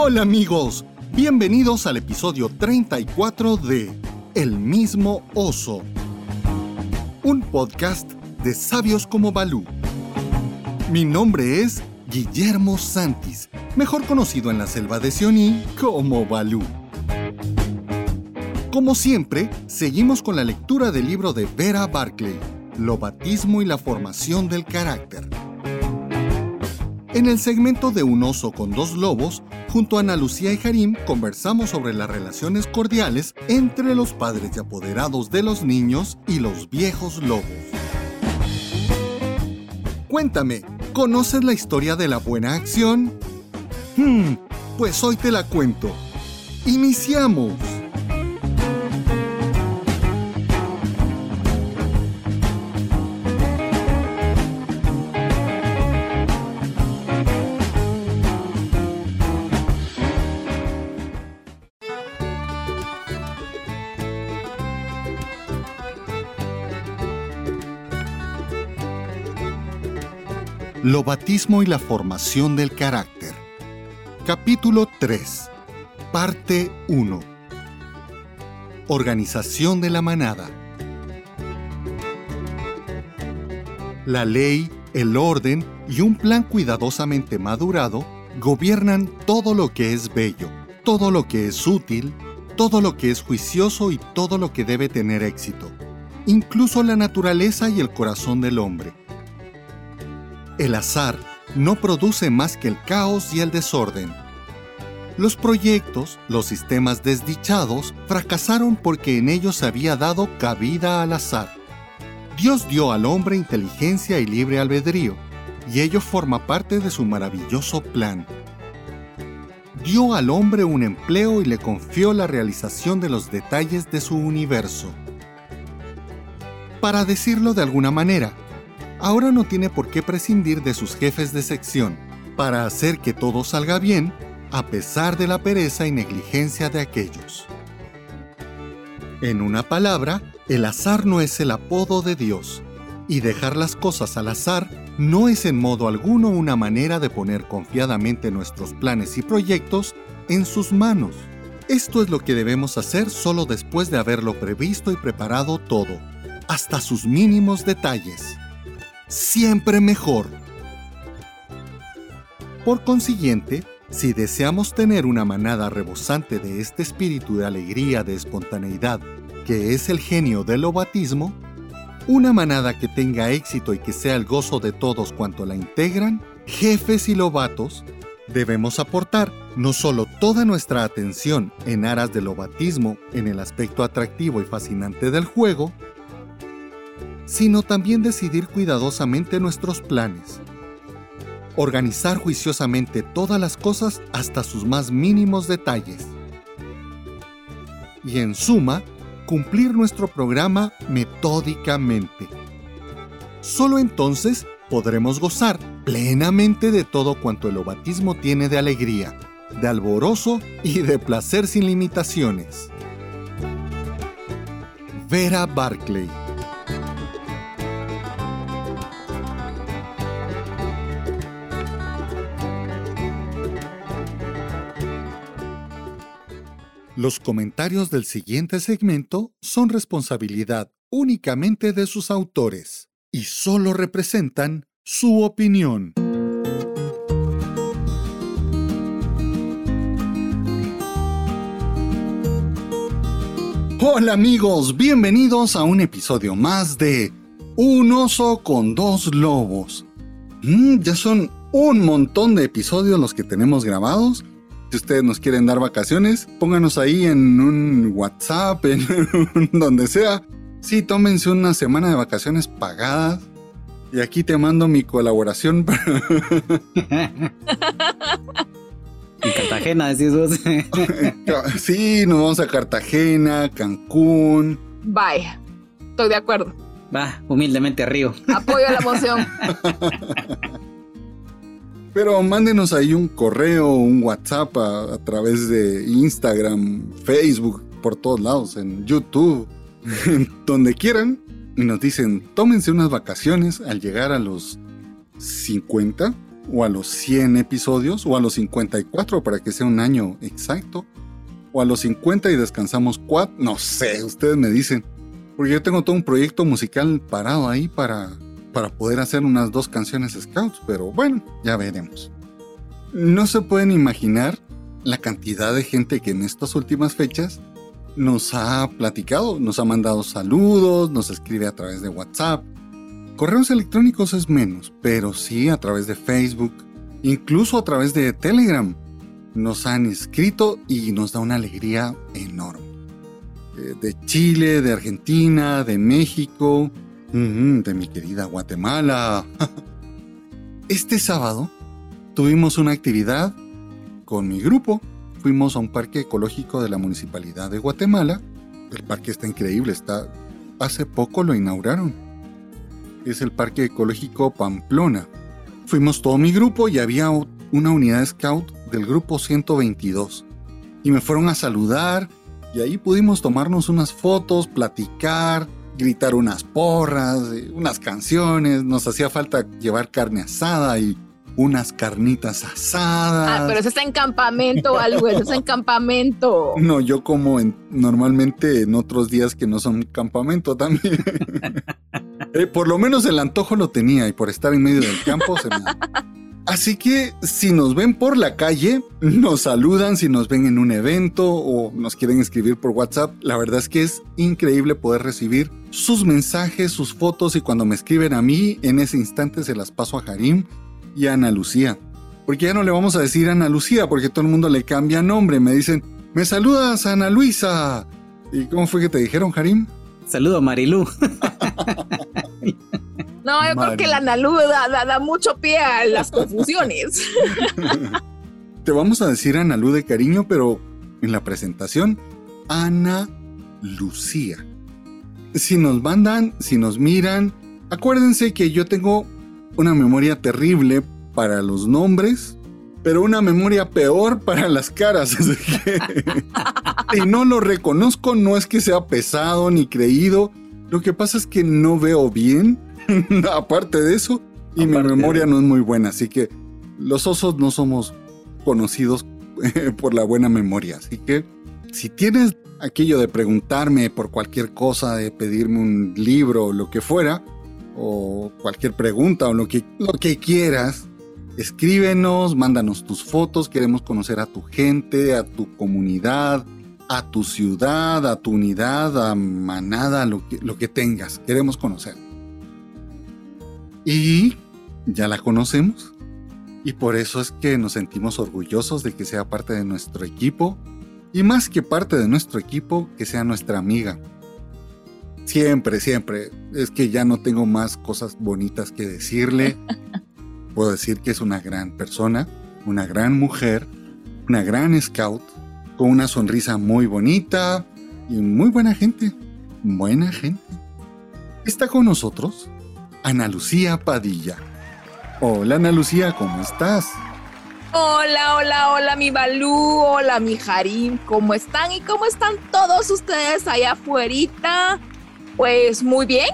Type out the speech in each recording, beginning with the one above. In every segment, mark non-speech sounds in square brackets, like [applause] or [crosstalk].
Hola amigos, bienvenidos al episodio 34 de El mismo oso. Un podcast de sabios como Balú. Mi nombre es Guillermo Santis, mejor conocido en la selva de Sioní como Balú. Como siempre, seguimos con la lectura del libro de Vera Barclay, Lo batismo y la formación del carácter. En el segmento de Un oso con dos lobos, junto a Ana Lucía y Harim conversamos sobre las relaciones cordiales entre los padres y apoderados de los niños y los viejos lobos. Cuéntame, ¿conoces la historia de la buena acción? Hmm, pues hoy te la cuento. ¡Iniciamos! Lo batismo y la formación del carácter. Capítulo 3. Parte 1. Organización de la manada. La ley, el orden y un plan cuidadosamente madurado gobiernan todo lo que es bello, todo lo que es útil, todo lo que es juicioso y todo lo que debe tener éxito, incluso la naturaleza y el corazón del hombre el azar no produce más que el caos y el desorden. Los proyectos, los sistemas desdichados, fracasaron porque en ellos había dado cabida al azar. Dios dio al hombre inteligencia y libre albedrío, y ello forma parte de su maravilloso plan. Dio al hombre un empleo y le confió la realización de los detalles de su universo. Para decirlo de alguna manera, ahora no tiene por qué prescindir de sus jefes de sección para hacer que todo salga bien a pesar de la pereza y negligencia de aquellos. En una palabra, el azar no es el apodo de Dios, y dejar las cosas al azar no es en modo alguno una manera de poner confiadamente nuestros planes y proyectos en sus manos. Esto es lo que debemos hacer solo después de haberlo previsto y preparado todo, hasta sus mínimos detalles siempre mejor. Por consiguiente, si deseamos tener una manada rebosante de este espíritu de alegría, de espontaneidad, que es el genio del lobatismo, una manada que tenga éxito y que sea el gozo de todos cuanto la integran, jefes y lobatos, debemos aportar no solo toda nuestra atención en aras del lobatismo en el aspecto atractivo y fascinante del juego, sino también decidir cuidadosamente nuestros planes. Organizar juiciosamente todas las cosas hasta sus más mínimos detalles. Y en suma, cumplir nuestro programa metódicamente. Solo entonces podremos gozar plenamente de todo cuanto el obatismo tiene de alegría, de alborozo y de placer sin limitaciones. Vera Barclay Los comentarios del siguiente segmento son responsabilidad únicamente de sus autores y solo representan su opinión. Hola amigos, bienvenidos a un episodio más de Un oso con dos lobos. Mm, ya son un montón de episodios los que tenemos grabados si ustedes nos quieren dar vacaciones, pónganos ahí en un WhatsApp, [laughs] en donde sea. Sí, tómense una semana de vacaciones pagadas. Y aquí te mando mi colaboración. [laughs] [laughs] en Cartagena, decís vos. sí, nos vamos a Cartagena, Cancún. Vaya, estoy de acuerdo. Va, humildemente Río. Apoyo la moción. Pero mándenos ahí un correo, un WhatsApp a, través de Instagram, Facebook, por todos lados, en YouTube, [laughs] donde quieran. Y nos dicen, tómense unas vacaciones al llegar a los 50. o a los 100 episodios, o a los 54 para que sea un año exacto, o a los 50 y descansamos 4, no sé, ustedes me dicen, porque yo tengo todo un proyecto musical parado ahí para, para poder hacer unas dos canciones scouts, pero bueno, ya veremos. No se pueden imaginar la cantidad de gente que en estas últimas fechas nos ha platicado, nos ha mandado saludos, nos escribe a través de WhatsApp. Correos electrónicos es menos, pero sí a través de Facebook, incluso a través de Telegram. Nos han escrito y nos da una alegría enorme. Eh, de Chile, de Argentina, de México, de mi querida Guatemala. [laughs] Este sábado tuvimos una actividad con mi grupo fuimos a un parque ecológico de la Municipalidad de Guatemala. El parque está increíble, está hace poco lo inauguraron. Es el Parque Ecológico Pamplona. Fuimos todo mi grupo y había una unidad scout del grupo 122. Y me fueron a saludar y ahí pudimos tomarnos unas fotos, platicar, gritar unas porras, eh, unas canciones. Nos hacía falta llevar carne asada y unas carnitas asadas. Ah, pero eso está en campamento o [laughs] algo, eso está en campamento. No, yo como en, normalmente en otros días que no son campamento también. [laughs] Eh, por lo menos el antojo lo tenía y por estar en medio del campo se me... [laughs] Así que si nos ven por la calle, nos saludan, si nos ven en un evento o nos quieren escribir por WhatsApp, la verdad es que es increíble poder recibir sus mensajes, sus fotos y cuando me escriben a mí, en ese instante se las paso a Harim y Ana Lucía. Porque ya no le vamos a decir Ana Lucía porque todo el mundo le cambia nombre. Me dicen, me saludas Ana Luisa. ¿Y cómo fue que te dijeron, Harim? Saludo, Marilu. [laughs] no, yo creo que la Ana da, da, mucho pie a las confusiones. [laughs] te vamos a decir Ana Lu de cariño, pero en la presentación, Ana Lucía. Si nos mandan, si nos miran, acuérdense que yo tengo una memoria terrible para los nombres, pero una memoria peor para las caras. [laughs] y [laughs] no lo reconozco, no es que sea pesado ni creído. Lo que pasa es que no veo bien, [laughs] aparte de eso, y mi memoria no es muy buena. Así que los osos no somos conocidos [laughs] por la buena memoria. Así que si tienes aquello de preguntarme por cualquier cosa, de pedirme un libro o lo que fuera, o cualquier pregunta o lo que, lo que quieras, escríbenos, mándanos tus fotos, queremos conocer a tu gente, a tu comunidad, a tu ciudad, a tu unidad, a manada, lo que, lo que tengas, queremos conocer. Y ya la conocemos y por eso es que nos sentimos orgullosos de que sea parte de nuestro equipo y más que parte de nuestro equipo, que sea nuestra amiga Siempre, siempre. Es que ya no tengo más cosas bonitas que decirle. [laughs] Puedo decir que es una gran persona, una gran mujer, una gran scout, con una sonrisa muy bonita y muy buena gente. Buena gente. Está con nosotros Ana Lucía Padilla. Hola Ana Lucía, ¿cómo estás? Hola, hola, hola mi Balú, hola mi Harim, ¿cómo están y cómo están todos ustedes allá afuera? Pues muy bien,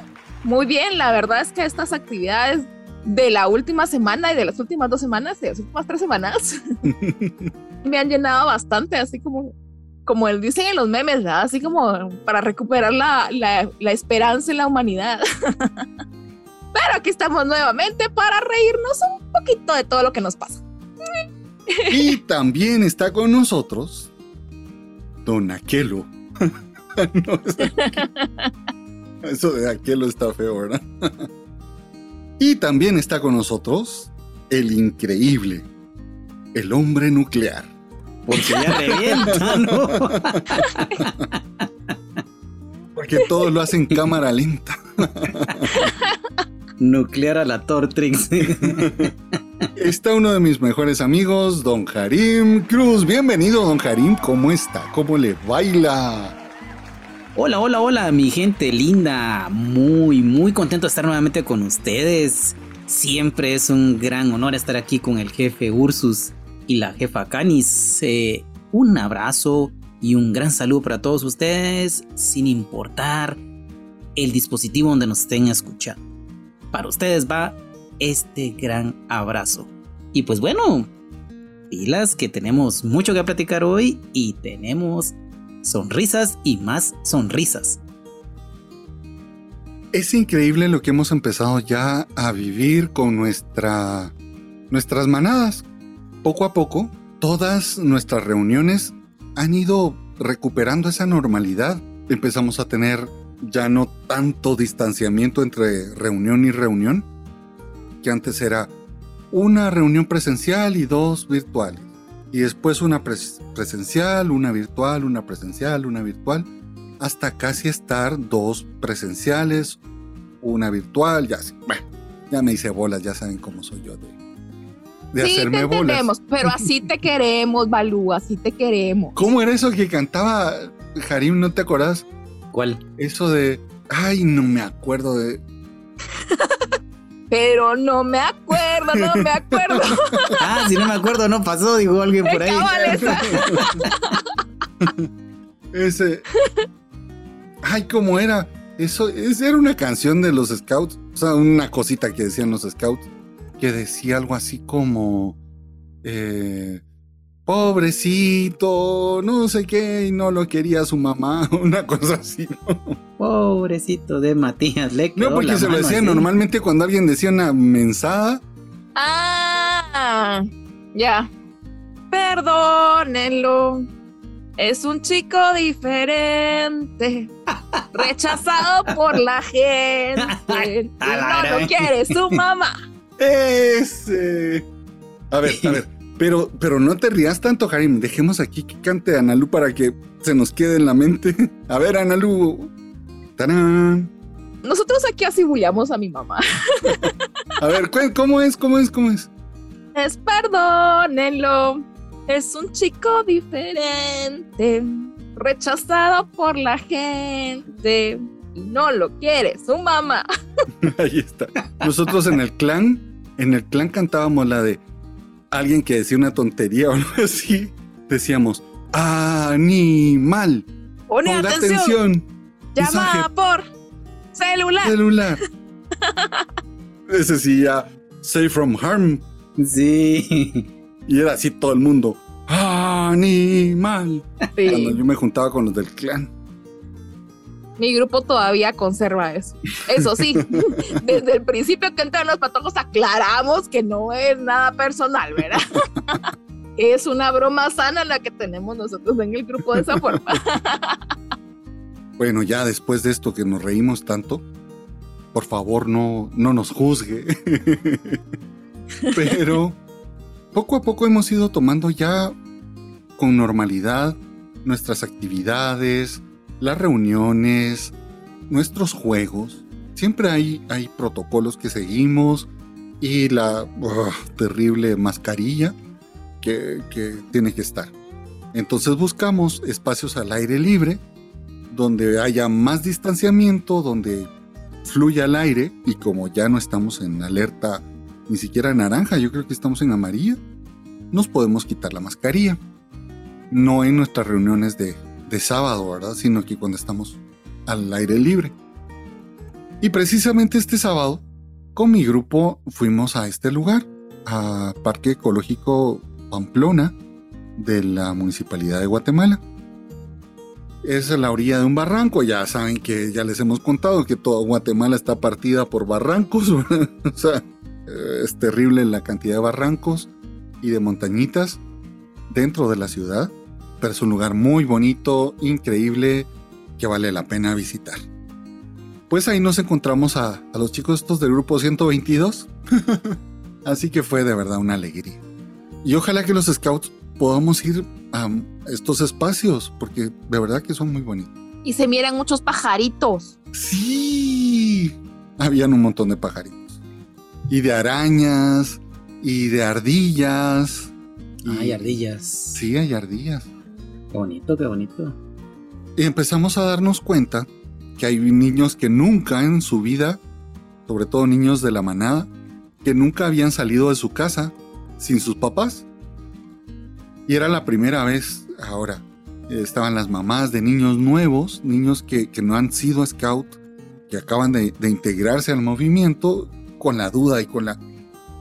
muy bien. La verdad es que estas actividades de la última semana y de las últimas dos semanas, de las últimas tres semanas, [laughs] me han llenado bastante, así como, como dicen en los memes, ¿verdad? así como para recuperar la, la esperanza en la humanidad. [laughs] Pero aquí estamos nuevamente para reírnos un poquito de todo lo que nos pasa. y también está con nosotros Don Aquelo. [laughs] no, eso de aquello está feo, ¿verdad? y también está con nosotros el increíble, el hombre nuclear. Porque ya revienta, ¿no? Porque todo lo hace en cámara lenta. [laughs] Nuclear a la Tortrix. [laughs] Está uno de mis mejores amigos, don Harim Cruz. Bienvenido, don Harim. ¿Cómo está? ¿Cómo le baila? Hola, hola, hola, mi gente linda. Muy, muy contento de estar nuevamente con ustedes. Siempre es un gran honor estar aquí con el jefe Ursus y la jefa Canis. Eh, un abrazo y un gran saludo para todos ustedes, sin importar el dispositivo donde nos estén escuchando. Para ustedes va este gran abrazo. Y pues bueno, pilas que tenemos mucho que platicar hoy y tenemos sonrisas y más sonrisas. Es increíble lo que hemos empezado ya a vivir con nuestra, nuestras manadas. Poco a poco, todas nuestras reuniones han ido recuperando esa normalidad. Empezamos a tener ya no tanto distanciamiento entre reunión y reunión, que antes era una reunión presencial y dos virtuales. Y después una presencial, una virtual, una presencial, una virtual, hasta casi estar dos presenciales, una virtual, ya, bueno, ya me hice bolas, ya saben cómo soy yo de, de sí, hacerme te entendemos, pero así te queremos, Balú, así te queremos. ¿Cómo era eso que cantaba Harim? ¿No te acordás? ¿Cuál? Eso de, ay, no me acuerdo de... [laughs] pero no me acuerdo, no me acuerdo. [laughs] ah, si no me acuerdo, no pasó, dijo alguien por ahí. [laughs] Ese. Ay, ¿cómo era? Eso, era una canción de los Scouts, o sea, una cosita que decían los Scouts, que decía algo así como, eh, pobrecito, no sé qué, y no lo quería su mamá, [laughs] una cosa así, Pobrecito de Matías, le No, porque se lo decía normalmente cuando alguien decía una mensada. Ah, ya. Perdónenlo. Es un chico diferente, [laughs] rechazado por la gente. [laughs] no lo quiere su mamá. Ese. A ver, a ver. Pero, pero no te rías tanto, Harim. Dejemos aquí que cante Analu para que se nos quede en la mente. [laughs] A ver, Analu. ¡Tarán! Nosotros aquí asibullamos a mi mamá. a ver, ¿cómo es? ¿Cómo es? ¿Cómo es? Es perdónenlo. Es un chico diferente, rechazado por la gente y no lo quiere su mamá. [laughs] Ahí está. Nosotros en el clan, en el clan cantábamos la de alguien que decía una tontería o algo [laughs] así, decíamos, animal. Pone atención. Llama por celular. Celular. [laughs] Ese sí ya, Safe from harm. Sí. Y era así todo el mundo, animal. Cuando yo me juntaba con los del clan. Mi grupo todavía conserva eso. Eso sí, [laughs] desde el principio que entraron los patojos aclaramos que no es nada personal, ¿verdad? [laughs] es una broma sana la que tenemos nosotros en el grupo de esa forma. [laughs] bueno, ya después de esto que nos reímos tanto, por favor no, no nos juzgue. Pero poco a poco hemos ido tomando ya con normalidad nuestras actividades, las reuniones, nuestros juegos. Siempre hay, hay protocolos que seguimos y la terrible mascarilla que, que tiene que estar. Entonces buscamos espacios al aire libre, donde haya más distanciamiento, donde fluya el aire y como ya no estamos en alerta ni siquiera naranja, yo creo que estamos en amarilla, nos podemos quitar la mascarilla. No en nuestras reuniones de, de sábado, ¿verdad? Sino que cuando estamos al aire libre. Y precisamente este sábado, con mi grupo fuimos a este lugar, a Parque Ecológico Pamplona de la Municipalidad de Guatemala. Es a la orilla de un barranco, ya saben que ya les hemos contado que toda Guatemala está partida por barrancos, [laughs] o sea, es terrible la cantidad de barrancos y de montañitas dentro de la ciudad, pero es un lugar muy bonito, increíble, que vale la pena visitar. Pues ahí nos encontramos a, los chicos estos del grupo 122, [laughs] así que fue de verdad una alegría. Y ojalá que los scouts podamos ir a estos espacios, porque de verdad que son muy bonitos. Y se miran muchos pajaritos. Sí, habían un montón de pajaritos y de arañas y de ardillas. hay ardillas. Sí, hay ardillas. Qué bonito, qué bonito. Y empezamos a darnos cuenta que hay niños que nunca en su vida, sobre todo niños de la manada, que nunca habían salido de su casa sin sus papás. Y era la primera vez ahora. Estaban las mamás de niños nuevos, niños que, no han sido scout, que acaban de, integrarse al movimiento con la duda y con la...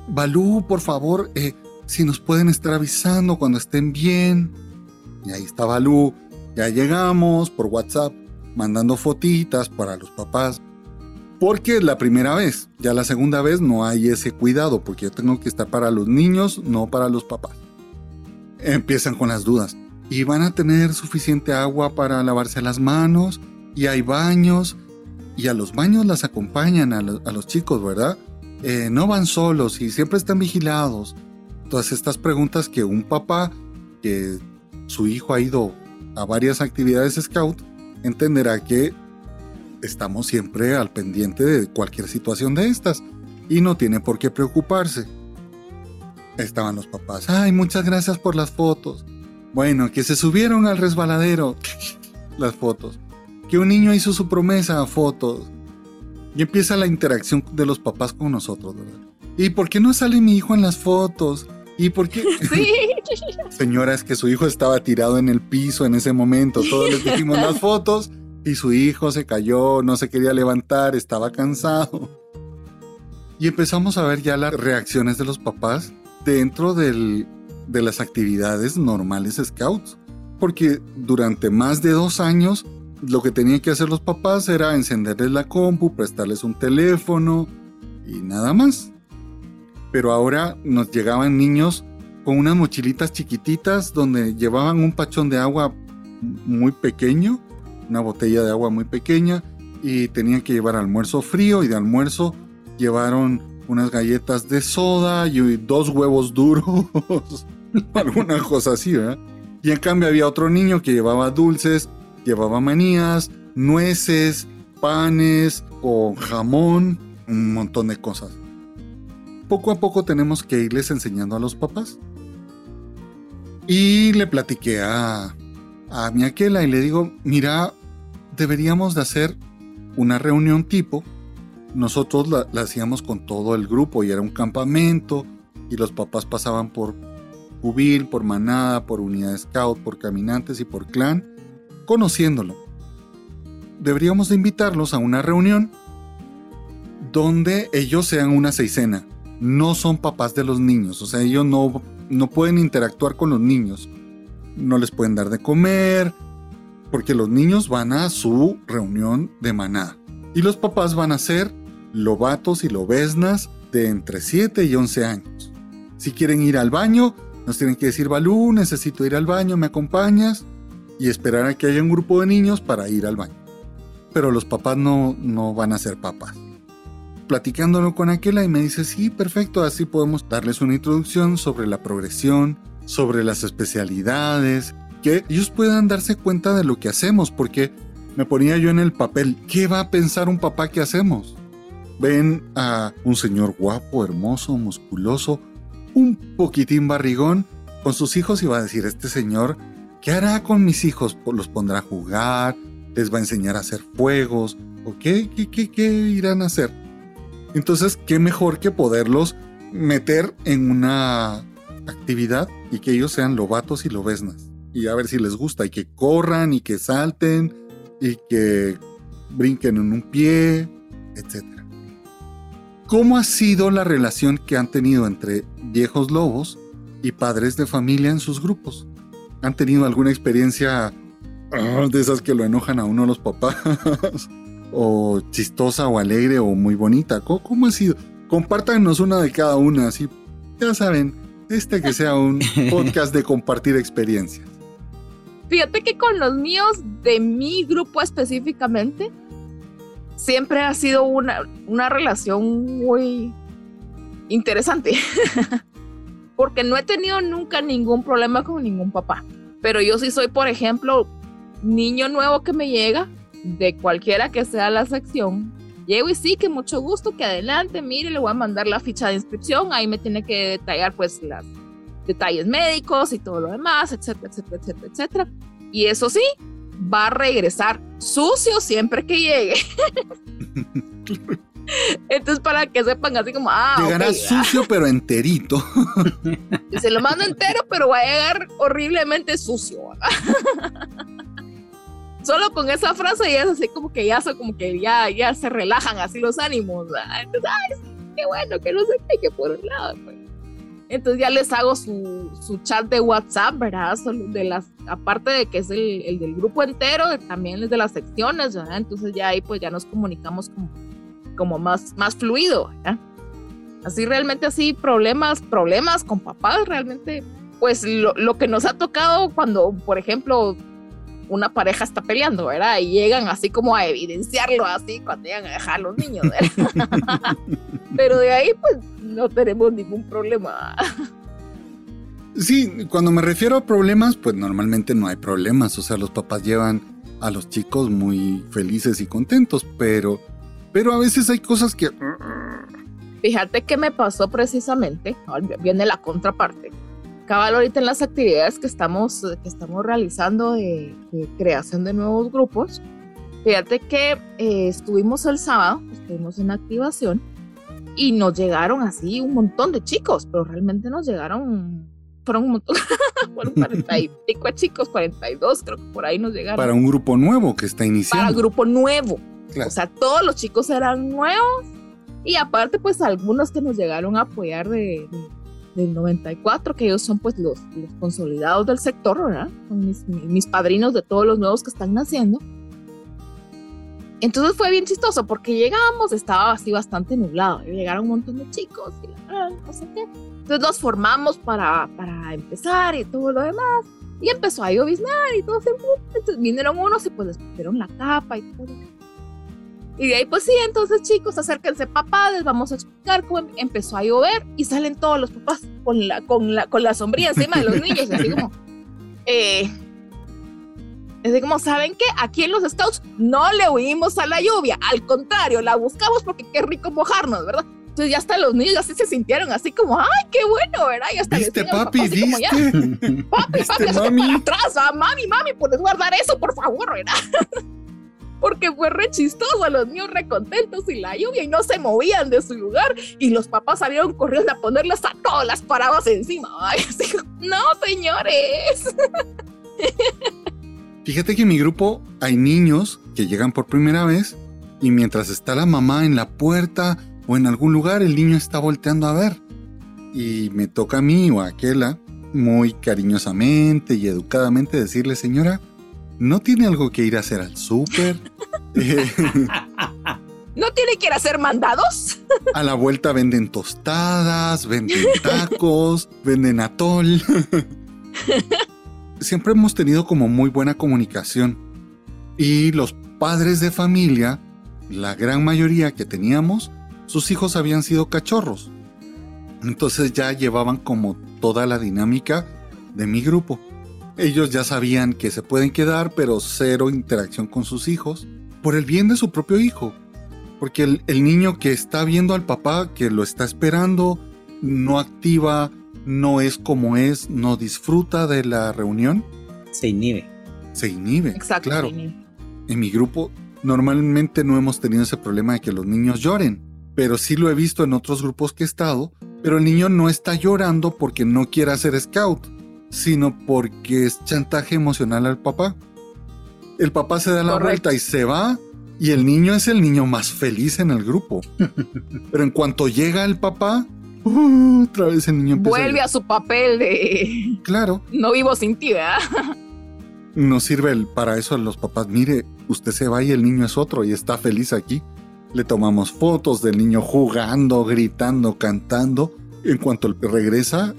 Balú, por favor, eh, si nos pueden estar avisando cuando estén bien. Y ahí estaba Lu, ya llegamos por WhatsApp, mandando fotitas para los papás. Porque la primera vez, ya la segunda vez no hay ese cuidado, porque yo tengo que estar para los niños, no para los papás. Empiezan con las dudas. ¿Y van a tener suficiente agua para lavarse las manos? ¿Y hay baños? Y a los baños las acompañan a, los chicos, ¿verdad? Eh, no van solos y siempre están vigilados. Todas estas preguntas que un papá que su hijo ha ido a varias actividades scout entenderá que estamos siempre al pendiente de cualquier situación de estas y no tiene por qué preocuparse. Estaban los papás, ay, muchas gracias por las fotos. Bueno, que se subieron al resbaladero, [laughs] las fotos. Que un niño hizo su promesa, fotos. Y empieza la interacción de los papás con nosotros, ¿verdad? ¿Y por qué no sale mi hijo en las fotos? ¿Y por qué? [laughs] [laughs] Sí. Señora, es que su hijo estaba tirado en el piso en ese momento. Todos les dijimos las fotos y su hijo se cayó, no se quería levantar, estaba cansado. Y empezamos a ver ya las reacciones de los papás dentro de las actividades normales scouts. Porque durante más de dos años lo que tenían que hacer los papás era encenderles la compu, prestarles un teléfono y nada más. Pero ahora nos llegaban niños con unas mochilitas chiquititas donde llevaban un pachón de agua muy pequeño una botella de agua muy pequeña y tenían que llevar almuerzo frío y de almuerzo llevaron unas galletas de soda y dos huevos duros, [laughs] alguna cosa así, ¿verdad? Y en cambio había otro niño que llevaba dulces, llevaba manías, nueces, panes o jamón, un montón de cosas. Poco a poco tenemos que irles enseñando a los papás. Y le platiqué a, a mi aquela y le digo, mira, deberíamos de hacer una reunión tipo. Nosotros la, hacíamos con todo el grupo y era un campamento y los papás pasaban por jubil, por manada, por unidad scout, por caminantes y por clan, conociéndolo. Deberíamos de invitarlos a una reunión donde ellos sean una seisena. No son papás de los niños, o sea, ellos no, no pueden interactuar con los niños no les pueden dar de comer, porque los niños van a su reunión de manada. Y los papás van a ser lobatos y lobesnas de entre 7 y 11 años. Si quieren ir al baño, nos tienen que decir, Balú, necesito ir al baño, ¿me acompañas? Y esperar a que haya un grupo de niños para ir al baño. Pero los papás no, no van a ser papás. Platicándolo con aquella y me dice, sí, perfecto, así podemos darles una introducción sobre la progresión, sobre las especialidades, que ellos puedan darse cuenta de lo que hacemos, porque me ponía yo en el papel, ¿qué va a pensar un papá que hacemos? Ven a un señor guapo, hermoso, musculoso, un poquitín barrigón con sus hijos y va a decir, este señor, ¿qué hará con mis hijos? ¿Los pondrá a jugar? ¿Les va a enseñar a hacer fuegos? ¿O qué, qué, qué irán a hacer? Entonces, ¿qué mejor que poderlos meter en una actividad y que ellos sean lobatos y lobesnas. Y a ver si les gusta, y que corran y que salten y que brinquen en un pie, etc. ¿Cómo ha sido la relación que han tenido entre viejos lobos y padres de familia en sus grupos? ¿Han tenido alguna experiencia ah, de esas que lo enojan a uno los papás? [laughs] o chistosa o alegre o muy bonita. ¿Cómo, ha sido? Compártanos una de cada una, así, ya saben, este que sea un [laughs] podcast de compartir experiencias. Fíjate que con los míos de mi grupo específicamente, siempre ha sido una, una relación muy interesante. [laughs] Porque no he tenido nunca ningún problema con ningún papá. Pero yo sí soy, por ejemplo, niño nuevo que me llega, de cualquiera que sea la sección, Llego y sí, que mucho gusto, que adelante, mire, le voy a mandar la ficha de inscripción, ahí me tiene que detallar pues los detalles médicos y todo lo demás, etcétera, etcétera, etcétera, etcétera. Y eso sí, va a regresar sucio siempre que llegue. [laughs] Entonces, para que sepan así como, ah, Llegará sucio, pero enterito. [laughs] se lo mando entero, pero va a llegar horriblemente sucio [laughs] solo con esa frase ya es así como que ya como que ya, ya se relajan así los ánimos. Entonces, ay, qué bueno que no se qué por un lado. Pues. Entonces ya les hago su, su, chat de WhatsApp, ¿verdad? De las, aparte de que es el, el, del grupo entero, también es de las secciones, ¿verdad? Entonces ya ahí pues ya nos comunicamos como, como más, más fluido, ¿verdad? Así realmente así problemas, problemas con papás, realmente pues lo, lo que nos ha tocado cuando, por ejemplo, una pareja está peleando, ¿verdad? Y llegan así como a evidenciarlo así cuando llegan a dejar a los niños, ¿verdad? [laughs] Pero de ahí pues no tenemos ningún problema. Sí, cuando me refiero a problemas, pues normalmente no hay problemas, o sea, los papás llevan a los chicos muy felices y contentos, pero pero a veces hay cosas que Fíjate que me pasó precisamente, viene la contraparte cabal ahorita en las actividades que estamos, que estamos realizando de, creación de nuevos grupos, fíjate que eh, estuvimos el sábado, estuvimos en activación y nos llegaron así un montón de chicos, pero realmente nos llegaron, fueron un montón, [laughs] fueron [laughs] 40 y pico chicos, 42 creo que por ahí nos llegaron. Para un grupo nuevo que está iniciando. Para grupo nuevo. O sea, todos los chicos eran nuevos y aparte pues algunos que nos llegaron a apoyar de del 94, que ellos son pues los, los consolidados del sector, ¿verdad? Son mis, mis, padrinos de todos los nuevos que están naciendo. Entonces fue bien chistoso porque llegamos, estaba así bastante nublado, llegaron un montón de chicos y no sé qué. Entonces nos formamos para, para empezar y todo lo demás. Y empezó a lloviznar y todo se... Entonces vinieron unos y pues les pusieron la capa y todo y de ahí, pues sí, entonces chicos, acérquense papá, les vamos a explicar cómo em-, empezó a llover y salen todos los papás con la, con la, con la sombría encima de los [laughs] niños, así como, eh, así como, ¿saben qué? Aquí en los scouts no le huimos a la lluvia, al contrario, la buscamos porque qué rico mojarnos, ¿verdad? Entonces ya hasta los niños así se sintieron así como, ay, qué bueno, ¿verdad? Y hasta ¿Viste, papi? ¿Viste? Como, ya, papi, papi, mami? atrás, ah, mami, mami, puedes guardar eso, por favor, ¿verdad? Porque fue re chistoso, los niños recontentos y la lluvia y no se movían de su lugar y los papás salieron corriendo a ponerles a todas las paradas encima. [laughs] no, señores. [laughs] Fíjate que en mi grupo hay niños que llegan por primera vez y mientras está la mamá en la puerta o en algún lugar, el niño está volteando a ver. Y me toca a mí o a aquella muy cariñosamente y educadamente decirle, señora, ¿no tiene algo que ir a hacer al súper? [laughs] ¿No tiene que ir a hacer mandados? A la vuelta venden tostadas, venden tacos, venden atol. [laughs] Siempre hemos tenido como muy buena comunicación. Y los padres de familia, la gran mayoría que teníamos, sus hijos habían sido cachorros. Entonces ya llevaban como toda la dinámica de mi grupo. Ellos ya sabían que se pueden quedar, pero cero interacción con sus hijos, por el bien de su propio hijo. Porque el, niño que está viendo al papá, que lo está esperando, no activa, no es como es, no disfruta de la reunión. Se inhibe. Se inhibe. Exacto. Claro. En mi grupo normalmente no hemos tenido ese problema de que los niños lloren, pero sí lo he visto en otros grupos que he estado, pero el niño no está llorando porque no quiere hacer scout sino porque es chantaje emocional al papá. El papá se da la vuelta y se va y el niño es el niño más feliz en el grupo. [laughs] Pero en cuanto llega el papá, uh, otra vez el niño vuelve a, su papel de Claro. No vivo sin ti, ¿verdad? [laughs] Nos sirve para eso a los papás. Mire, usted se va y el niño es otro y está feliz aquí. Le tomamos fotos del niño jugando, gritando, cantando. En cuanto regresa,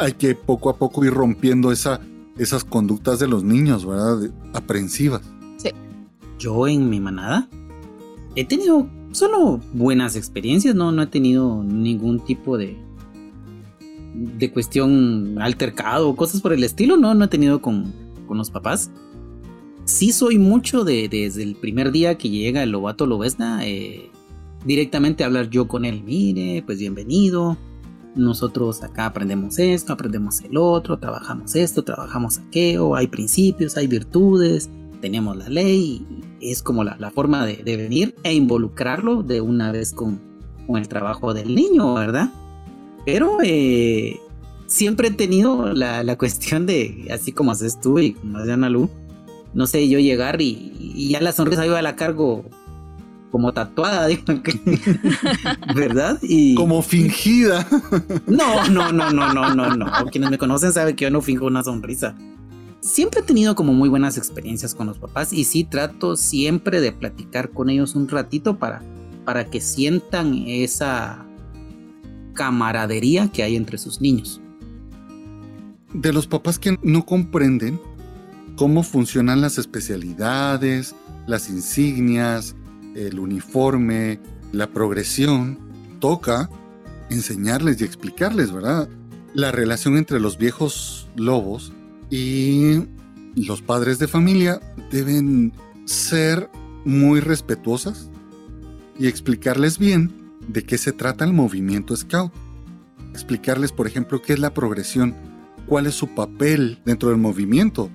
hay que poco a poco ir rompiendo esa, esas conductas de los niños, ¿verdad? Aprensivas. Sí. Yo en mi manada he tenido solo buenas experiencias, no, no he tenido ningún tipo de de cuestión altercado o cosas por el estilo, no, no he tenido con, con los papás. Sí soy mucho de desde el primer día que llega el lobato lobesna, eh, directamente hablar yo con él, mire, pues bienvenido, nosotros acá aprendemos esto, aprendemos el otro, trabajamos esto, trabajamos aquello, hay principios, hay virtudes, tenemos la ley, es como la, forma de, venir e involucrarlo de una vez con, el trabajo del niño, ¿verdad? Pero eh, siempre he tenido la, cuestión de, así como haces tú y como hace Ana Lu, no sé, yo llegar y, ya la sonrisa a la cargo como tatuada, [laughs] ¿verdad? Y, como fingida. No, no, no, no, no, no, no. Quienes me conocen saben que yo no fingo una sonrisa. Siempre he tenido como muy buenas experiencias con los papás y sí trato siempre de platicar con ellos un ratito para, para que sientan esa camaradería que hay entre sus niños. De los papás que no comprenden cómo funcionan las especialidades, las insignias, el uniforme, la progresión, toca enseñarles y explicarles, ¿verdad? La relación entre los viejos lobos y los padres de familia deben ser muy respetuosas y explicarles bien de qué se trata el movimiento Scout. Explicarles, por ejemplo, qué es la progresión, cuál es su papel dentro del movimiento.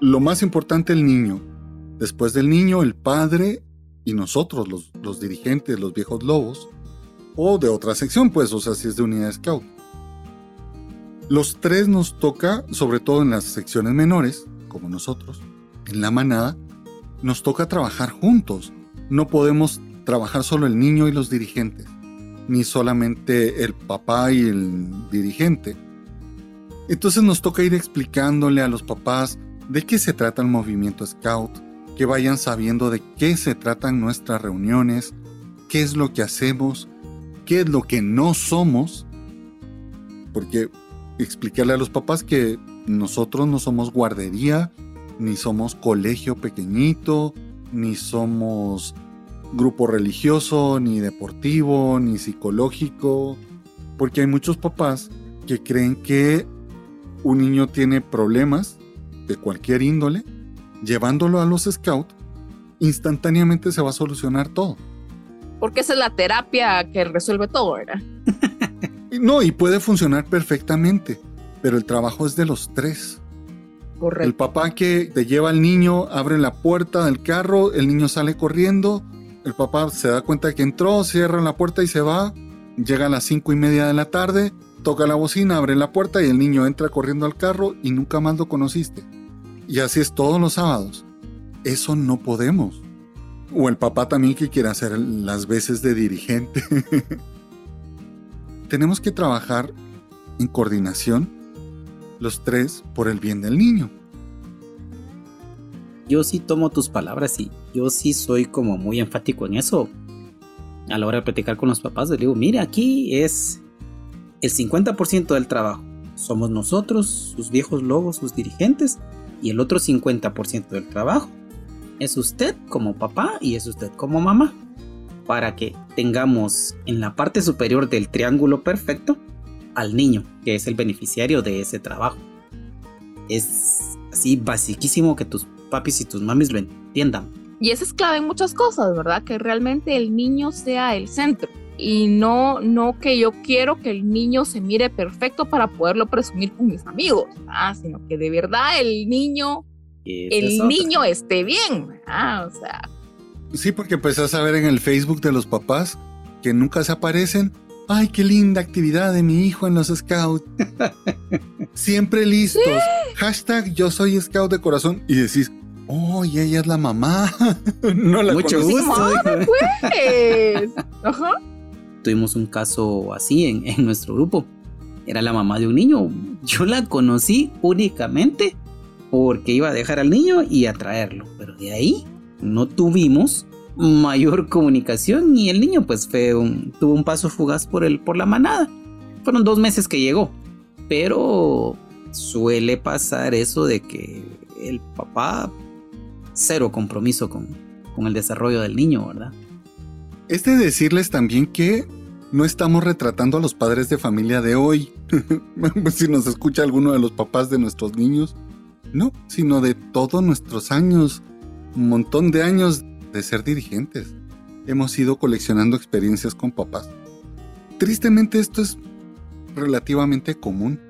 Lo más importante, el niño. Después del niño, el padre y nosotros, los, dirigentes, los viejos lobos, o de otra sección, pues, o sea, si es de unidad scout. Los tres nos toca, sobre todo en las secciones menores, como nosotros, en la manada, nos toca trabajar juntos. No podemos trabajar solo el niño y los dirigentes, ni solamente el papá y el dirigente. Entonces nos toca ir explicándole a los papás de qué se trata el movimiento Scout, que vayan sabiendo de qué se tratan nuestras reuniones, qué es lo que hacemos, qué es lo que no somos, porque explicarle a los papás que nosotros no somos guardería, ni somos colegio pequeñito, ni somos grupo religioso, ni deportivo, ni psicológico, porque hay muchos papás que creen que un niño tiene problemas de cualquier índole llevándolo a los scouts, instantáneamente se va a solucionar todo. Porque esa es la terapia que resuelve todo, ¿verdad? [laughs] no, y puede funcionar perfectamente, pero el trabajo es de los tres. Correcto. El papá que te lleva al niño, abre la puerta del carro, el niño sale corriendo, el papá se da cuenta que entró, cierra la puerta y se va, llega a las cinco y media de la tarde, toca la bocina, abre la puerta y el niño entra corriendo al carro y nunca más lo conociste. Y así es todos los sábados. Eso no podemos. O el papá también que quiere hacer las veces de dirigente. [laughs] Tenemos que trabajar en coordinación los tres por el bien del niño. Yo sí tomo tus palabras y yo sí soy como muy enfático en eso. A la hora de platicar con los papás, les digo, mire, aquí es el 50% del trabajo. Somos nosotros, sus viejos lobos, sus dirigentes, y el otro 50% del trabajo es usted como papá y es usted como mamá. Para que tengamos en la parte superior del triángulo perfecto al niño, que es el beneficiario de ese trabajo. Es así basiquísimo que tus papis y tus mamis lo entiendan. Y eso es clave en muchas cosas, ¿verdad? Que realmente el niño sea el centro y no, no que yo quiero que el niño se mire perfecto para poderlo presumir con mis amigos, sino que de verdad el niño, el niño esté bien, o sea. Sí, porque empezás a ver en el Facebook de los papás que nunca se aparecen. Ay, qué linda actividad de mi hijo en los scouts. [laughs] Siempre listos. Hashtag yo soy scout de corazón. Y decís, oh, ella es la mamá. [laughs] no la Mucho gusto. pues. [laughs] Ajá tuvimos un caso así en, nuestro grupo. Era la mamá de un niño. Yo la conocí únicamente porque iba a dejar al niño y a traerlo. Pero de ahí no tuvimos mayor comunicación y el niño pues fue un, tuvo un paso fugaz por, el, por la manada. Fueron dos meses que llegó. Pero suele pasar eso de que el papá cero compromiso con, con el desarrollo del niño, ¿verdad? Es de decirles también que no estamos retratando a los padres de familia de hoy. [laughs] si nos escucha alguno de los papás de nuestros niños. No, sino de todos nuestros años, un montón de años de ser dirigentes. Hemos ido coleccionando experiencias con papás. Tristemente esto es relativamente común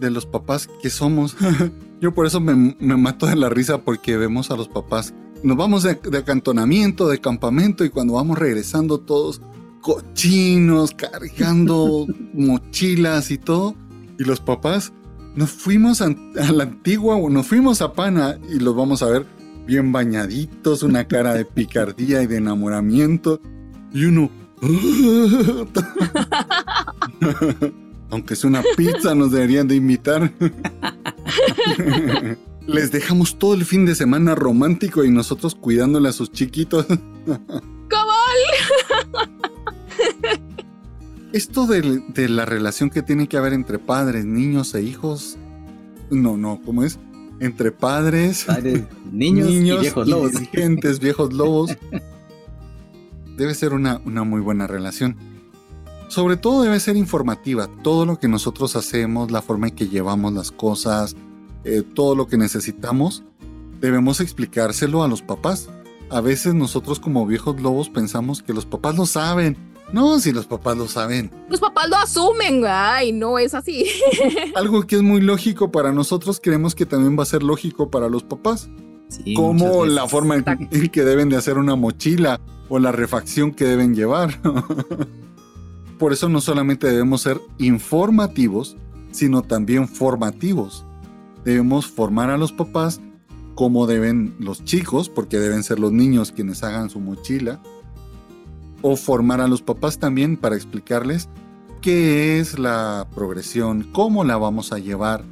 de los papás que somos. [laughs] Yo por eso me, me, mato de la risa porque vemos a los papás. Nos vamos de, de acantonamiento, de campamento y cuando vamos regresando todos cochinos, cargando [laughs] mochilas y todo. Y los papás nos fuimos a, la antigua, nos fuimos a Pana y los vamos a ver bien bañaditos, una cara de picardía y de enamoramiento, y uno... [laughs] Aunque es una pizza, nos deberían de invitar. [laughs] Les dejamos todo el fin de semana romántico y nosotros cuidándole a sus chiquitos. ¡Cabal! Esto de, de, la relación que tiene que haber entre padres, niños e hijos. No, no, ¿cómo es? Entre padres, niños, y viejos lobos. Dirigentes, viejos lobos. Debe ser una, una muy buena relación. Sobre todo debe ser informativa. Todo lo que nosotros hacemos, la forma en que llevamos las cosas, eh, todo lo que necesitamos, debemos explicárselo a los papás. A veces nosotros como viejos lobos pensamos que los papás lo saben. No, si los papás lo saben. Los papás lo asumen, ay, no es así. [laughs] Algo que es muy lógico para nosotros, creemos que también va a ser lógico para los papás. como la forma en que deben de hacer una mochila o la refacción que deben llevar. [laughs] Por eso no solamente debemos ser informativos, sino también formativos debemos formar a los papás como deben los chicos, porque deben ser los niños quienes hagan su mochila, o formar a los papás también para explicarles qué es la progresión, cómo la vamos a llevar,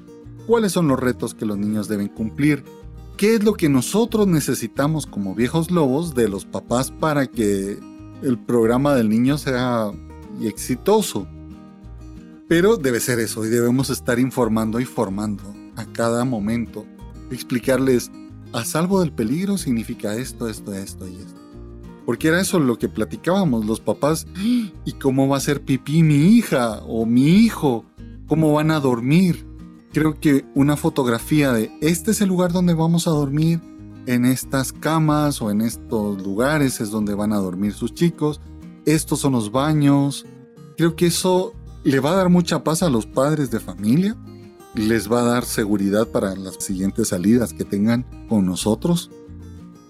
cuáles son los retos que los niños deben cumplir, qué es lo que nosotros necesitamos como viejos lobos de los papás para que el programa del niño sea exitoso. Pero debe ser eso y debemos estar informando y formando a cada momento, explicarles, a salvo del peligro significa esto, esto, esto y esto. Porque era eso lo que platicábamos los papás. ¿Y cómo va a ser pipí mi hija o mi hijo? ¿Cómo van a dormir? Creo que una fotografía de este es el lugar donde vamos a dormir, en estas camas o en estos lugares es donde van a dormir sus chicos, estos son los baños. Creo que eso le va a dar mucha paz a los padres de familia les va a dar seguridad para las siguientes salidas que tengan con nosotros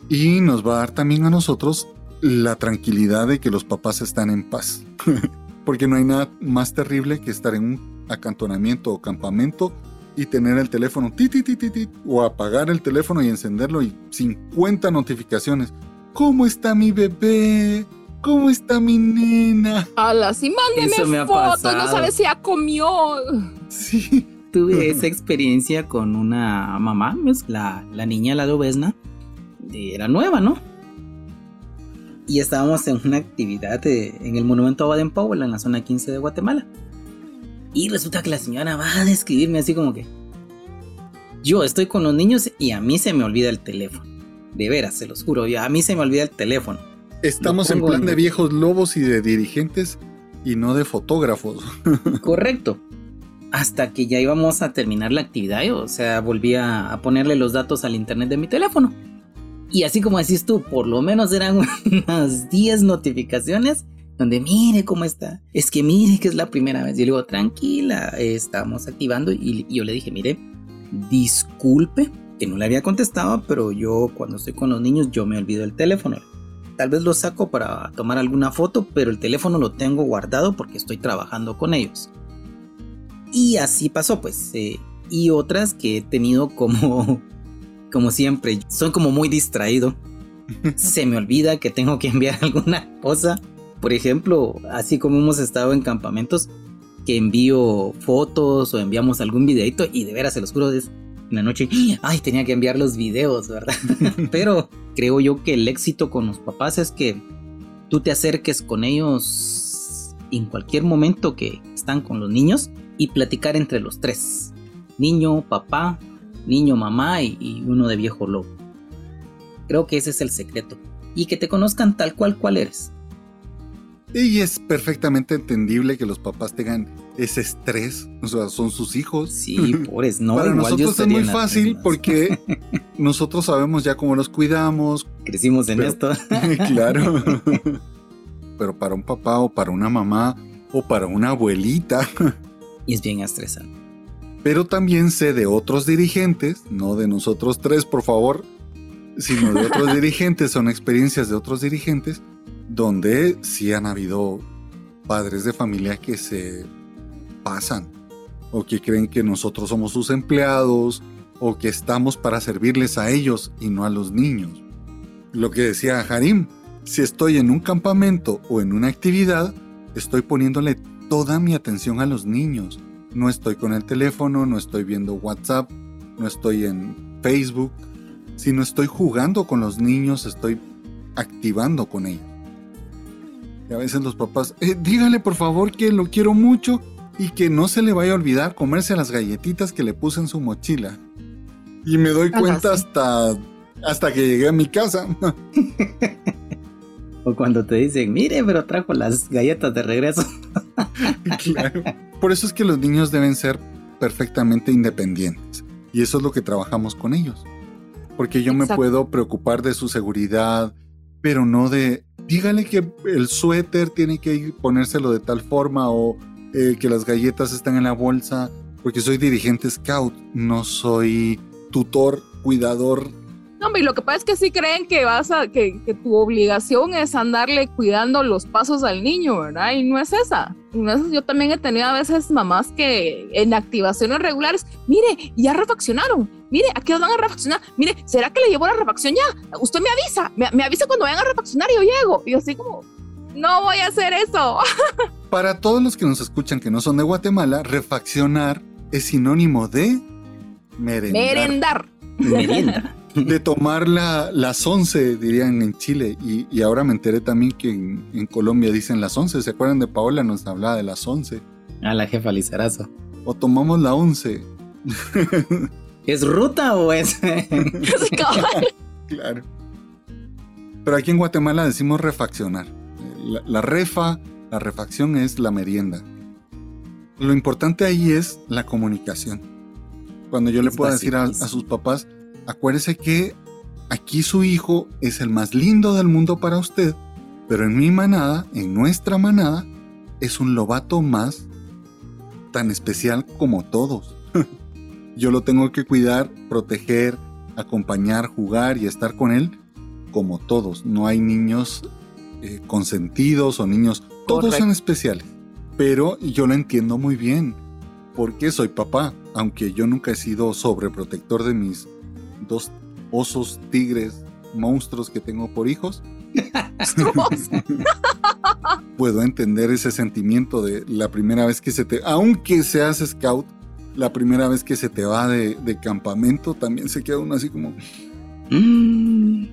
y nos va a dar también a nosotros la tranquilidad de que los papás están en paz. [laughs] Porque no hay nada más terrible que estar en un acantonamiento o campamento y tener el teléfono ti, ti, ti, o apagar el teléfono y encenderlo y 50 notificaciones. ¿Cómo está mi bebé? ¿Cómo está mi nena? Ala, sí, mándeme fotos, no sabes si ya comió. Sí, tuve [laughs] esa experiencia con una mamá, pues, la, la niña, la lobesna, era nueva, ¿no? Y estábamos en una actividad en el monumento a Baden-Powell, en la zona 15 de Guatemala. Y resulta que la señora va a describirme así como que yo estoy con los niños y a mí se me olvida el teléfono. De veras, se los juro, a mí se me olvida el teléfono. Estamos en plan de viejos lobos y de dirigentes y no de fotógrafos. [laughs] Correcto hasta que ya íbamos a terminar la actividad, o sea, volví a, ponerle los datos al internet de mi teléfono. Y así como decís tú, por lo menos eran [laughs] unas 10 notificaciones donde mire cómo está. Es que mire que es la primera vez. Yo le digo, tranquila, estamos activando. Y, yo le dije, mire, disculpe que no le había contestado, pero yo cuando estoy con los niños yo me olvido el teléfono. Tal vez lo saco para tomar alguna foto, pero el teléfono lo tengo guardado porque estoy trabajando con ellos. Y así pasó, pues. Eh, y otras que he tenido como, [laughs] como siempre, soy como muy distraído. [laughs] Se me olvida que tengo que enviar [laughs] alguna cosa. Por ejemplo, así como hemos estado en campamentos, que envío fotos o enviamos algún videito y de veras se los juro, es en la noche, [gasps] ay, tenía que enviar los videos, ¿verdad? Pero creo yo que el éxito con los papás es que tú te acerques con ellos en cualquier momento que están con los niños y platicar entre los tres. Niño, papá, niño, mamá y, uno de viejo lobo. Creo que ese es el secreto. Y que te conozcan tal cual cual eres. Y es perfectamente entendible que los papás tengan ese estrés, o sea, son sus hijos. Sí, [laughs] pobres, no. Para nosotros es muy fácil porque [laughs] nosotros sabemos ya cómo los cuidamos. Crecimos en esto. [laughs] claro. Pero para un papá o para una mamá o para una abuelita, y es bien estresante. Pero también sé de otros dirigentes, no de nosotros tres, por favor, sino de otros [laughs] dirigentes, son experiencias de otros dirigentes, donde sí han habido padres de familia que se pasan o que creen que nosotros somos sus empleados o que estamos para servirles a ellos y no a los niños. Lo que decía Harim, si estoy en un campamento o en una actividad, estoy poniéndole toda mi atención a los niños. No estoy con el teléfono, no estoy viendo WhatsApp, no estoy en Facebook, sino estoy jugando con los niños, estoy activando con ellos. Y a veces los papás, eh, dígale por favor que lo quiero mucho y que no se le vaya a olvidar comerse las galletitas que le puse en su mochila. Y me doy cuenta hasta, hasta que llegué a mi casa. [laughs] o cuando te dicen, mire, pero trajo las galletas de regreso. [laughs] claro. Por eso es que los niños deben ser perfectamente independientes. Y eso es lo que trabajamos con ellos. Porque yo me puedo preocupar de su seguridad, pero no de, dígale que el suéter tiene que ponérselo de tal forma o eh, que las galletas están en la bolsa, porque soy dirigente scout, no soy tutor, cuidador. No, y lo que pasa es que sí creen que vas a, que, tu obligación es andarle cuidando los pasos al niño, ¿verdad? Y no es esa. Yo también he tenido a veces mamás que en activaciones regulares, mire, ya refaccionaron, mire, ¿a qué van a refaccionar? Mire, ¿será que le llevo la refacción ya? Usted me avisa, me, me avisa cuando vayan a refaccionar y yo llego. Y yo así como, no voy a hacer eso. [laughs] Para todos los que nos escuchan que no son de Guatemala, refaccionar es sinónimo de merendar. Merendar. De tomar las 11, dirían en Chile. Y, ahora me enteré también que en, Colombia dicen las 11. ¿Se acuerdan de Paola? Nos hablaba de las 11. A la jefa Lizarazo. O tomamos la 11. ¿Es ruta o es.? [laughs] claro. Pero aquí en Guatemala decimos refaccionar. la refa la refacción es la merienda. Lo importante ahí es la comunicación. Cuando yo le puedo decir a, sus papás, acuérdese que aquí su hijo es el más lindo del mundo para usted, pero en mi manada, en nuestra manada, es un lobato más tan especial como todos. [laughs] yo lo tengo que cuidar, proteger, acompañar, jugar y estar con él como todos. No hay niños eh, consentidos o niños todos son especiales, pero yo lo entiendo muy bien, porque soy papá, aunque yo nunca he sido sobreprotector de mis dos osos, tigres, monstruos que tengo por hijos. [laughs] Puedo entender ese sentimiento de la primera vez que se te, aunque seas scout, la primera vez que se te va de, campamento, también se queda uno así como... Mm.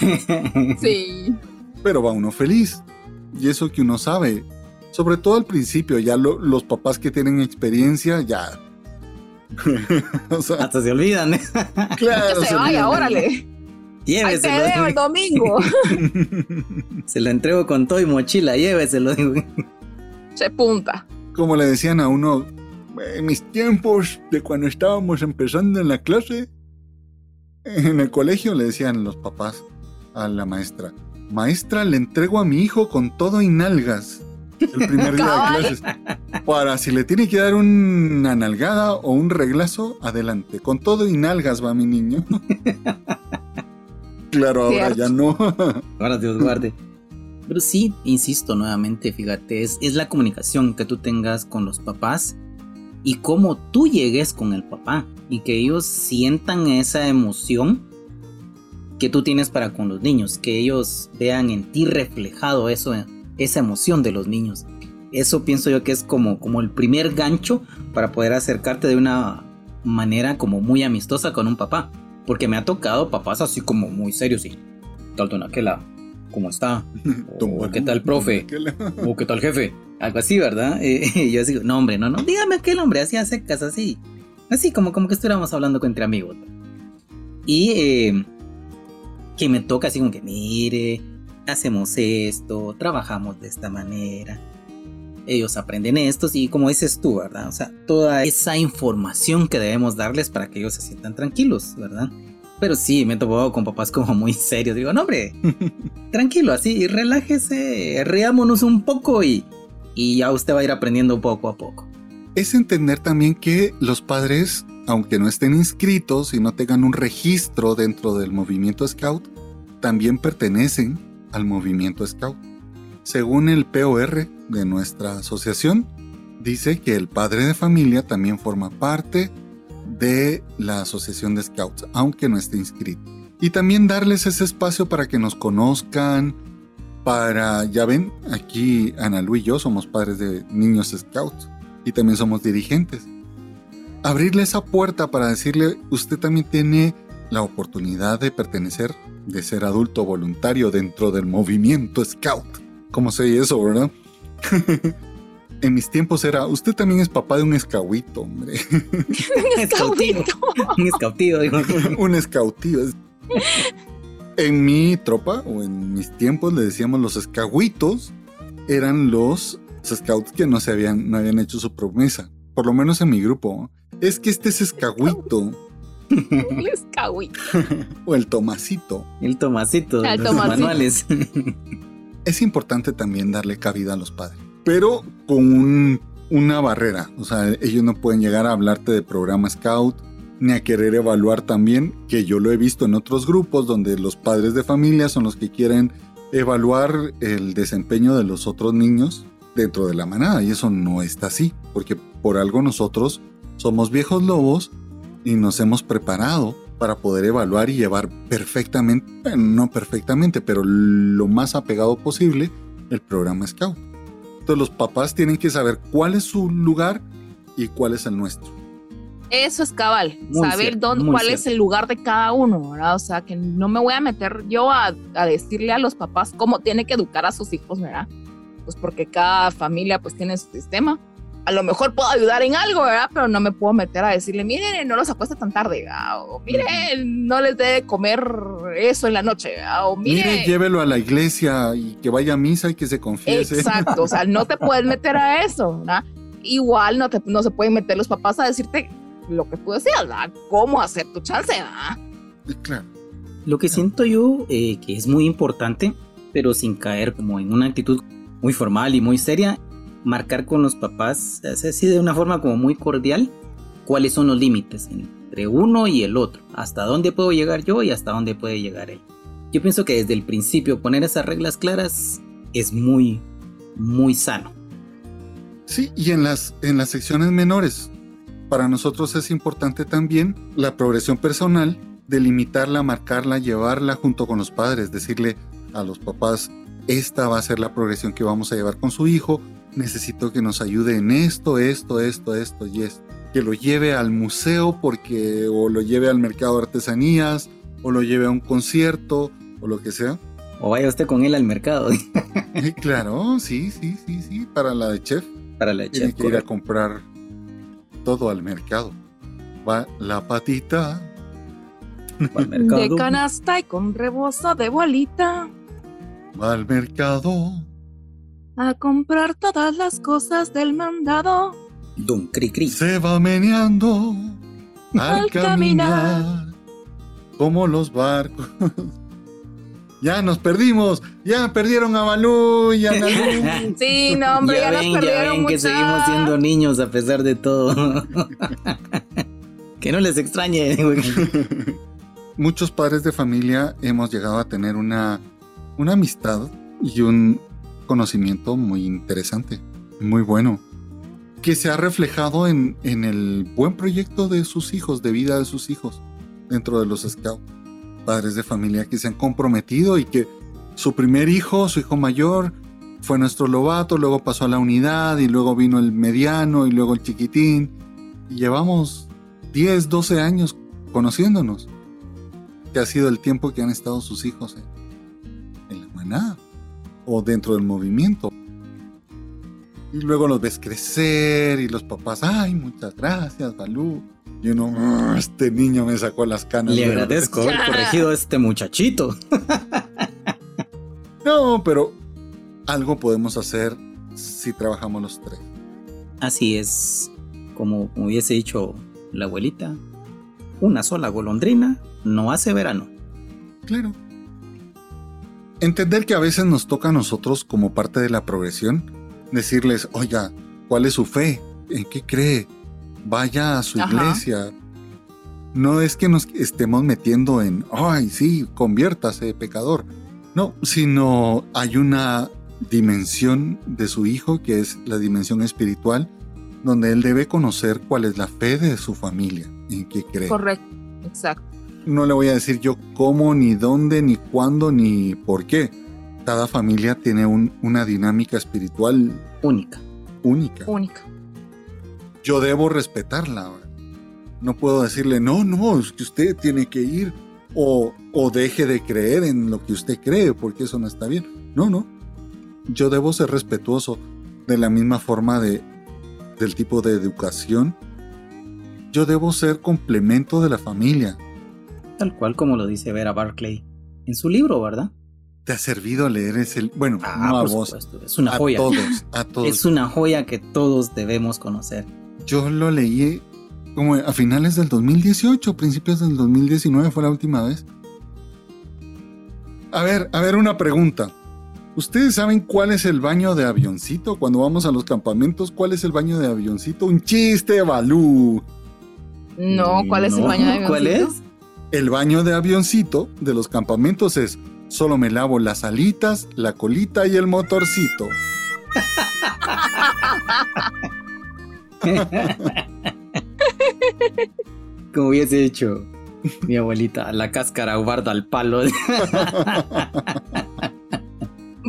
[laughs] sí. Pero va uno feliz y eso que uno sabe. Sobre todo al principio, ya los papás que tienen experiencia, ya. [laughs] Hasta se olvidan. ¿eh? Claro. Que se, vaya, órale. Lléveselo. Ahí te veo el domingo. [laughs] se lo entrego con todo y mochila, lléveselo. Se punta. Como le decían a uno, en mis tiempos de cuando estábamos empezando en la clase, en el colegio le decían los papás a la maestra, Maestra, le entrego a mi hijo con todo y nalgas el primer día de clases. Para si le tiene que dar una nalgada o un reglazo, adelante. Con todo y nalgas va mi niño. [laughs] claro, ahora ya no. [laughs] ahora Dios guarde. Pero sí, insisto nuevamente, fíjate, es, es la comunicación que tú tengas con los papás y cómo tú llegues con el papá y que ellos sientan esa emoción que tú tienes para con los niños, que ellos vean en ti reflejado eso, esa emoción de los niños. Eso pienso yo que es como, como el primer gancho para poder acercarte de una manera como muy amistosa con un papá. Porque me ha tocado papás así como muy serios y tal aquella, ¿cómo está? [laughs] O, ¿qué tal profe? [laughs] o ¿qué tal jefe? Algo así, ¿verdad? [laughs] Y yo digo, no hombre, no, no, dígame aquel hombre, así a secas, así. Así como, como que estuviéramos hablando entre amigos. Y eh, que me toca así como que, mire, hacemos esto, trabajamos de esta manera. Ellos aprenden esto y como dices tú, ¿verdad? O sea, toda esa información que debemos darles para que ellos se sientan tranquilos, ¿verdad? Pero sí, me he topado con papás como muy serios. Digo, no, hombre, [laughs] tranquilo, así, relájese, reámonos un poco y, y ya usted va a ir aprendiendo poco a poco. Es entender también que los padres aunque no estén inscritos y no tengan un registro dentro del movimiento Scout, también pertenecen al movimiento Scout. Según el POR de nuestra asociación, dice que el padre de familia también forma parte de la Asociación de Scouts, aunque no esté inscrito. Y también darles ese espacio para que nos conozcan, para, ya ven, aquí Ana Lu y yo somos padres de niños Scouts y también somos dirigentes. Abrirle esa puerta para decirle, usted también tiene la oportunidad de pertenecer, de ser adulto voluntario dentro del movimiento Scout. ¿Cómo sé eso, verdad? [laughs] en mis tiempos era, usted también es papá de un escauito, hombre. [laughs] un escautito. [laughs] un escautivo, digo. un escautivo. En mi tropa, o en mis tiempos, le decíamos los escahuitos, eran los scouts que no se habían, no habían hecho su promesa. Por lo menos en mi grupo. Es que este es escahuito. El escahuito. o el tomacito. El tomacito. El los manuales. Es importante también darle cabida a los padres. Pero con una barrera. O sea, ellos no pueden llegar a hablarte de programa scout ni a querer evaluar también, que yo lo he visto en otros grupos donde los padres de familia son los que quieren evaluar el desempeño de los otros niños dentro de la manada y eso no está así, porque por algo nosotros somos viejos lobos y nos hemos preparado para poder evaluar y llevar perfectamente, no perfectamente, pero lo más apegado posible el programa Scout. Entonces los papás tienen que saber cuál es su lugar y cuál es el nuestro. Eso es cabal, saber dónde, cuál es el lugar de cada uno, ¿verdad? O sea, que no me voy a meter yo a, a decirle a los papás cómo tiene que educar a sus hijos, ¿verdad? pues porque cada familia pues tiene su sistema. A lo mejor puedo ayudar en algo, ¿verdad? Pero no me puedo meter a decirle, miren, no los acueste tan tarde, o miren, no les debe comer eso en la noche, o miren. Mire, llévelo a la iglesia y que vaya a misa y que se confiese. Exacto, o sea, no te puedes meter a eso, ¿verdad? Igual no, te, no se pueden meter los papás a decirte lo que tú decías, ¿verdad? Cómo hacer tu chance, ¿verdad? Claro. Lo que siento yo eh, que es muy importante, pero sin caer como en una actitud muy formal y muy seria, marcar con los papás, así de una forma como muy cordial, cuáles son los límites entre uno y el otro, hasta dónde puedo llegar yo y hasta dónde puede llegar él. Yo pienso que desde el principio poner esas reglas claras es muy, muy sano. Sí, y en las, en las secciones menores, para nosotros es importante también la progresión personal, delimitarla, marcarla, llevarla junto con los padres, decirle a los papás, esta va a ser la progresión que vamos a llevar con su hijo, necesito que nos ayude en esto, esto, esto, esto y esto. Que lo lleve al museo porque o lo lleve al mercado de artesanías o lo lleve a un concierto o lo que sea. O vaya usted con él al mercado. [laughs] claro, sí, sí, sí, sí, para la de chef. Para la de chef. Tiene que ir a comprar todo al mercado. Va la patita. [laughs] De canasta y con rebozo de bolita va al mercado a comprar todas las cosas del mandado. Don Cri Se va meneando al, caminar, como los barcos. [laughs] ya nos perdimos, ya perdieron a Balú y a [laughs] sí, no, hombre, ya, nos perdieron ya que seguimos siendo niños a pesar de todo. [laughs] que no les extrañe. Muchos padres de familia hemos llegado a tener una una amistad y un conocimiento muy interesante, muy bueno, que se ha reflejado en, en el buen proyecto de sus hijos, de vida de sus hijos dentro de los scouts. Padres de familia que se han comprometido y que su primer hijo, su hijo mayor, fue nuestro lobato, luego pasó a la unidad y luego vino el mediano y luego el chiquitín. Llevamos 10, 12 años conociéndonos, que ha sido el tiempo que han estado sus hijos nada o dentro del movimiento. Y luego los ves crecer y los papás, ay, muchas gracias, Balú. Y uno, ah, este niño me sacó las canas. Le agradezco haber corregido a este muchachito. [laughs] no, pero algo podemos hacer si trabajamos los tres. Así es, como hubiese dicho la abuelita, una sola golondrina no hace verano. Claro. Entender que a veces nos toca a nosotros como parte de la progresión, decirles, oiga, ¿cuál es su fe? ¿En qué cree? Vaya a su iglesia. No es que nos estemos metiendo en, ay, sí, conviértase, pecador. No, sino hay una dimensión de su hijo que es la dimensión espiritual, donde él debe conocer cuál es la fe de su familia en qué cree. Correcto, exacto. No le voy a decir yo cómo, ni dónde, ni cuándo, ni por qué. Cada familia tiene un- una dinámica espiritual Única. única. Única. Yo debo respetarla. No puedo decirle, no, no, es que usted tiene que ir o, o deje de creer en lo que usted cree, porque eso no está bien. No, no. Yo debo ser respetuoso de la misma forma de, del tipo de educación. Yo debo ser complemento de la familia. Tal cual como lo dice Vera Barclay en su libro, ¿verdad? ¿Te ha servido leer ese? Bueno, Ah, no a por vos, supuesto. Es una a joya. todos, [laughs] a todos. Es una joya que todos debemos conocer. Yo lo leí como a finales del 2018, principios del 2019 fue la última vez. A ver, a ver una pregunta. ¿Ustedes saben cuál es el baño de avioncito cuando vamos a los campamentos? ¿Cuál es el baño de avioncito? Un chiste, Balú. No, ¿cuál es el baño de ¿Cuál avioncito? es? El baño de avioncito de los campamentos es solo me lavo las alitas, la colita y el motorcito. [laughs] Como hubiese hecho mi abuelita, la cáscara guarda al palo. [laughs]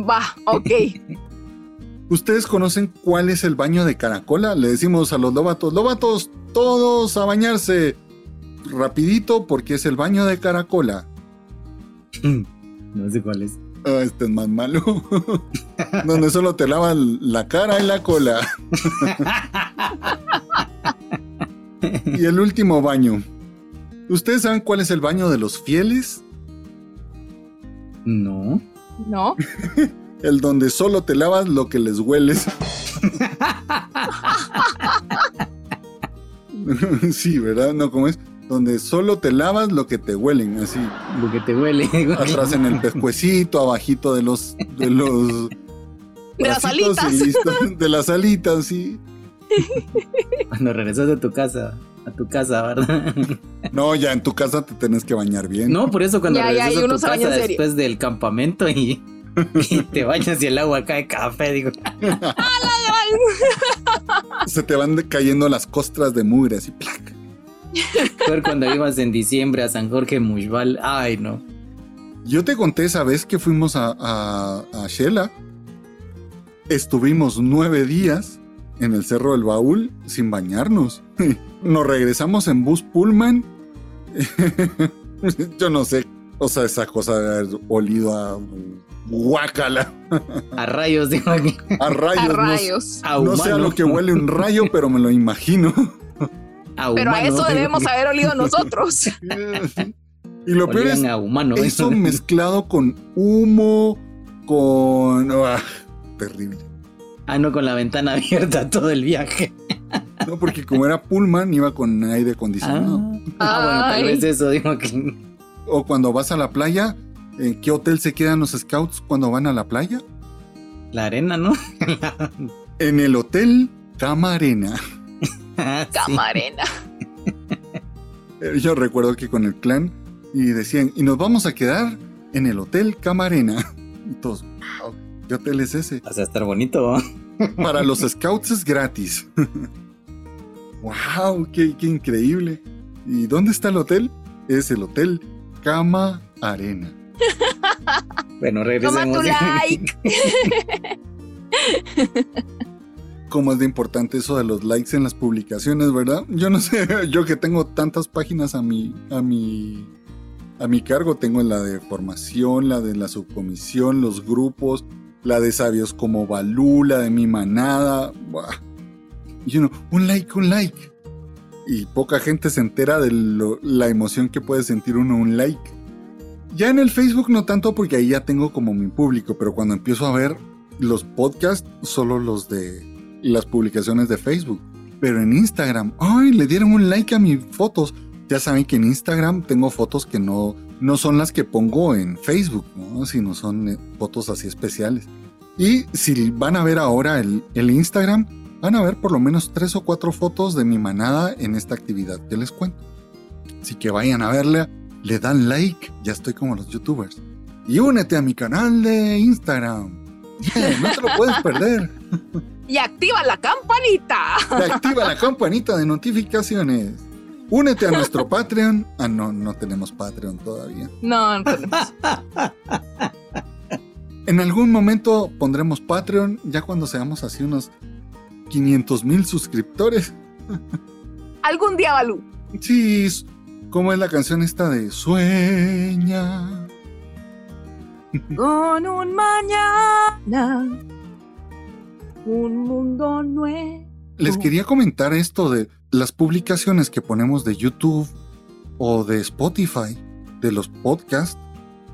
Va, ok. ¿Ustedes conocen cuál es el baño de caracola? Le decimos a los lobatos, lobatos, todos a bañarse rapidito porque es el baño de caracola. no sé cuál es. Ah, este es más malo. Donde solo te lavan la cara y la cola. y el último baño. ¿Ustedes saben cuál es el baño de los fieles? No. ¿No? [laughs] El donde solo te lavas lo que les hueles. [laughs] sí, ¿verdad? No, ¿cómo es? Donde solo te lavas lo que te huelen, así. Lo que te huele. [laughs] Atrás en el pescuecito, abajito de los... De los [laughs] De las alitas. listo. De las alitas, sí. Cuando regresas de tu casa, a tu casa, ¿verdad? No, ya en tu casa te tenés que bañar bien. No, por eso cuando Ya, regresas a tu casa después del campamento y, y te bañas y el agua cae café, digo. [laughs] Se te van cayendo las costras de mugre, así, plac. Ver cuando ibas en diciembre a San Jorge Mushbal, ay no. Yo te conté esa vez que fuimos a, a, a Shela. Estuvimos nueve días en el Cerro del Baúl sin bañarnos. [laughs] Nos regresamos en bus Pullman. [laughs] Yo no sé. O sea, esa cosa de haber olido a guácala, A rayos, digo aquí. a rayos. A no- rayos. A No, sé a lo que huele un rayo, pero me lo imagino. A Pero a eso [laughs] debemos haber olido nosotros. [laughs] y lo peor es a humano. eso [laughs] mezclado con humo, con... ah, terrible. Ah, no, con la ventana abierta todo el viaje. No, porque como era Pullman, iba con aire Ah, acondicionado. ah, bueno, tal vez eso, digo que. O cuando vas a la playa, ¿en qué hotel se quedan los scouts cuando van a la playa? La arena, ¿no? En el hotel Camarena. [laughs] Ah. Camarena. Eh, Yo recuerdo que con el clan y decían, y nos vamos a quedar en el hotel Camarena. [laughs] Y todos, wow, ¿qué hotel es ese? Vas a estar bonito. [laughs] Para los scouts es gratis. wow, qué, qué increíble. ¿Y dónde está el hotel? Es el hotel Cama Arena. Bueno, Toma regresemos. tu like. Cómo es de importante eso de los likes en las publicaciones, ¿verdad? Yo no [laughs] sé, yo que tengo tantas páginas a mi, a mi, a mi cargo, tengo la de formación, la de la subcomisión, los grupos, la de sabios como Balú, la de mi manada, y uno, un like, un like. Y poca gente se entera de la emoción que puede sentir uno un like. Ya en el Facebook no tanto porque ahí ya tengo como mi público, pero cuando empiezo a ver los podcasts, solo los de las publicaciones de Facebook. Pero en Instagram, ¡ay! Le dieron un like a mis fotos. Ya saben que en Instagram tengo fotos que no, no son las que pongo en Facebook, ¿no? sino son eh, fotos así especiales. Y si van a ver ahora el, el Instagram, van a ver por lo menos tres o cuatro fotos de mi manada en esta actividad que les cuento. Así que vayan a verla, le dan like, ya estoy como los youtubers. Y únete a mi canal de Instagram. [laughs] Yeah, no te lo puedes perder. [laughs] Y activa la campanita. Y activa la campanita de notificaciones. Únete a nuestro [laughs] Patreon. Ah, no, no tenemos Patreon todavía. No, no tenemos. [laughs] En algún momento pondremos Patreon, ya cuando seamos así unos 500 mil suscriptores. Algún día, Balú. Sí, como es la canción esta de Sueña. Con un mañana, un mundo nuevo. Les quería comentar esto de las publicaciones que ponemos de YouTube o de Spotify, de los podcasts.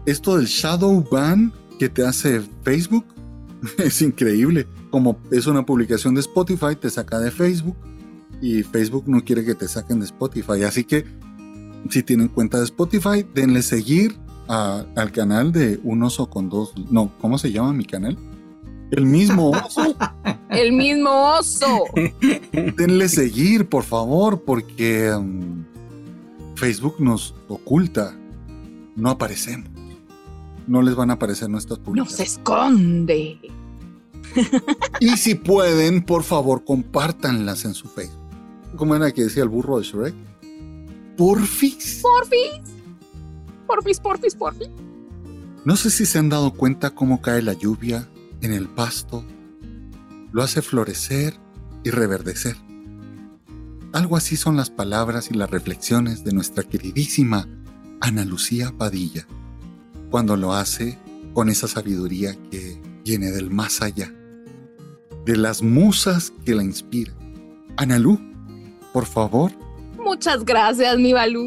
Esto del shadow ban que te hace Facebook [laughs] es increíble. Como es una publicación de Spotify, te saca de Facebook y Facebook no quiere que te saquen de Spotify. Así que si tienen cuenta de Spotify, denle seguir al canal de Un Oso con dos. No, ¿cómo se llama mi canal? El mismo oso. El mismo oso. denle seguir, por favor, porque um, Facebook nos oculta. No aparecemos. No les van a aparecer nuestras publicaciones. Nos esconde. y si pueden, por favor, compártanlas en su Facebook. ¿Cómo era que decía el burro de Shrek? Porfis. Porfis. Porfis, porfis, porfis. No sé si se han dado cuenta cómo cae la lluvia en el pasto. Lo hace florecer y reverdecer. Algo así son las palabras y las reflexiones de nuestra queridísima Ana Lucía Padilla, cuando lo hace con esa sabiduría que viene del más allá, de las musas que la inspiran. Analú, por favor. Muchas gracias, mi Balú.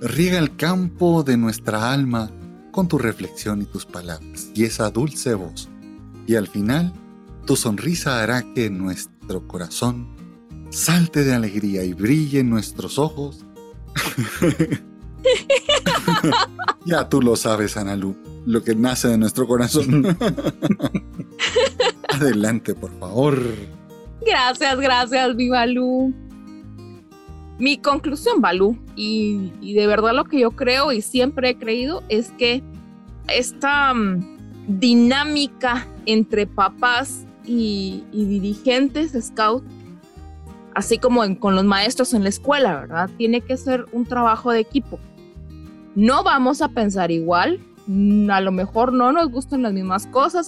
Riega el campo de nuestra alma con tu reflexión y tus palabras y esa dulce voz. Y al final, tu sonrisa hará que nuestro corazón salte de alegría y brille en nuestros ojos. [laughs] ya tú lo sabes, Analu, lo que nace de nuestro corazón. [laughs] Adelante, por favor. Gracias, gracias, mi Balú. Mi conclusión, Balú, y, de verdad lo que yo creo y siempre he creído es que esta mm, dinámica entre papás y, dirigentes scout, así como con los maestros en la escuela, ¿verdad? Tiene que ser un trabajo de equipo. No vamos a pensar igual, mm, a lo mejor no nos gustan las mismas cosas,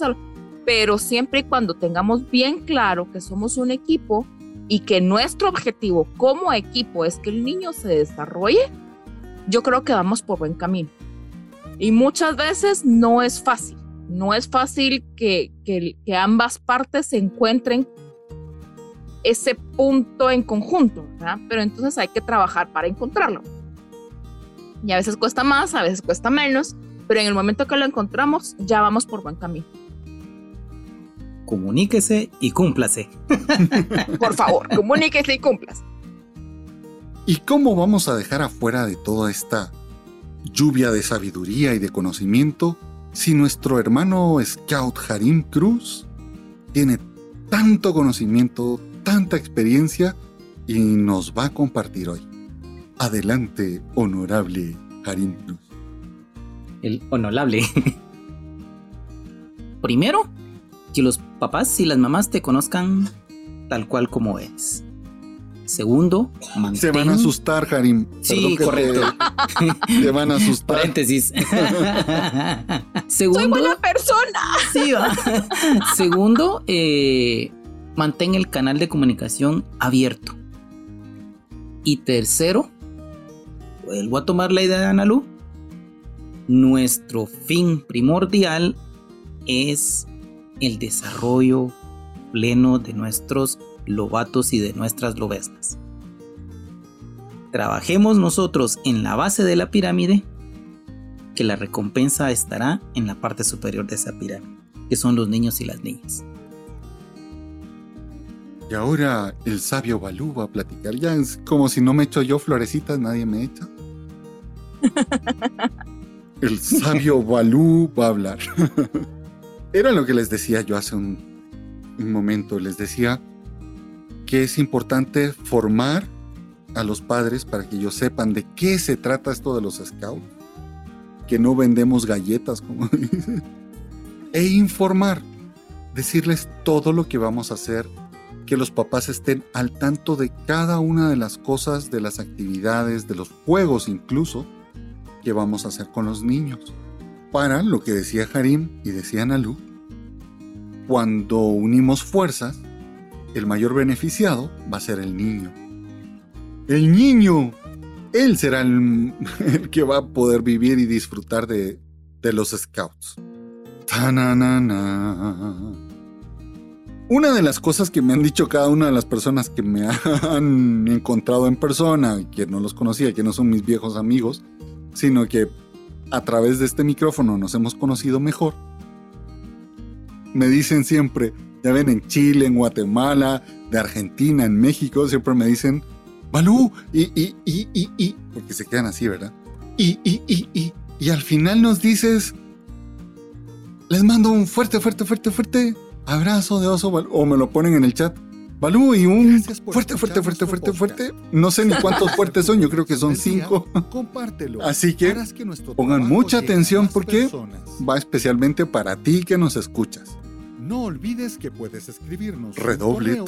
pero siempre y cuando tengamos bien claro que somos un equipo y que nuestro objetivo como equipo es que el niño se desarrolle, yo creo que vamos por buen camino. Y muchas veces no es fácil, no es fácil que, que, ambas partes se encuentren ese punto en conjunto, ¿verdad? pero entonces hay que trabajar para encontrarlo. Y a veces cuesta más, a veces cuesta menos, pero en el momento que lo encontramos ya vamos por buen camino comuníquese y cúmplase. [laughs] Por favor, comuníquese y cúmplase. ¿Y cómo vamos a dejar afuera de toda esta lluvia de sabiduría y de conocimiento si nuestro hermano Scout Harim Cruz tiene tanto conocimiento, tanta experiencia y nos va a compartir hoy? Adelante, honorable Harim Cruz. El honorable. [laughs] Primero, que los papás y las mamás te conozcan tal cual como eres. Segundo, mantén... [laughs] Se van a asustar, Harim. Sí, correcto. Te, van a asustar. Paréntesis. [laughs] Segundo... Soy buena persona. Sí, va. Segundo, eh, mantén el canal de comunicación abierto. Y tercero, vuelvo a tomar la idea de Analu. Nuestro fin primordial es el desarrollo pleno de nuestros lobatos y de nuestras lobesnas. Trabajemos nosotros en la base de la pirámide, que la recompensa estará en la parte superior de esa pirámide, que son los niños y las niñas. Y ahora el sabio Balú va a platicar. Ya es como si no me echo yo florecitas, nadie me echa. [laughs] el sabio Balú va a hablar. [laughs] Era lo que les decía yo hace un, momento. Les decía que es importante formar a los padres para que ellos sepan de qué se trata esto de los scouts. Que no vendemos galletas, como [laughs] dicen. E informar. Decirles todo lo que vamos a hacer, que los papás estén al tanto de cada una de las cosas, de las actividades, de los juegos incluso, que vamos a hacer con los niños. Para lo que decía Harim y decía Nalu, cuando unimos fuerzas, el mayor beneficiado va a ser el niño. El niño, él será el, [laughs] que va a poder vivir y disfrutar de, de los scouts. Una de las cosas que me han dicho cada una de las personas que me [laughs] han encontrado en persona, que no los conocía, que no son mis viejos amigos, sino que a través de este micrófono nos hemos conocido mejor, me dicen siempre, ya ven, en Chile, en Guatemala, de Argentina, en México, siempre me dicen, Balú, y, y, y, y, y, porque se quedan así, ¿verdad? Y, y, y, y, y al final nos dices, les mando un fuerte, fuerte, fuerte, fuerte abrazo de oso, o me lo ponen en el chat. Balú y un fuerte, fuerte, fuerte, fuerte, fuerte. No sé ni cuántos [laughs] fuertes son, yo creo que son cinco. Compártelo. Así que pongan mucha atención porque va especialmente para ti que nos escuchas. No olvides que puedes escribirnos. Redoble.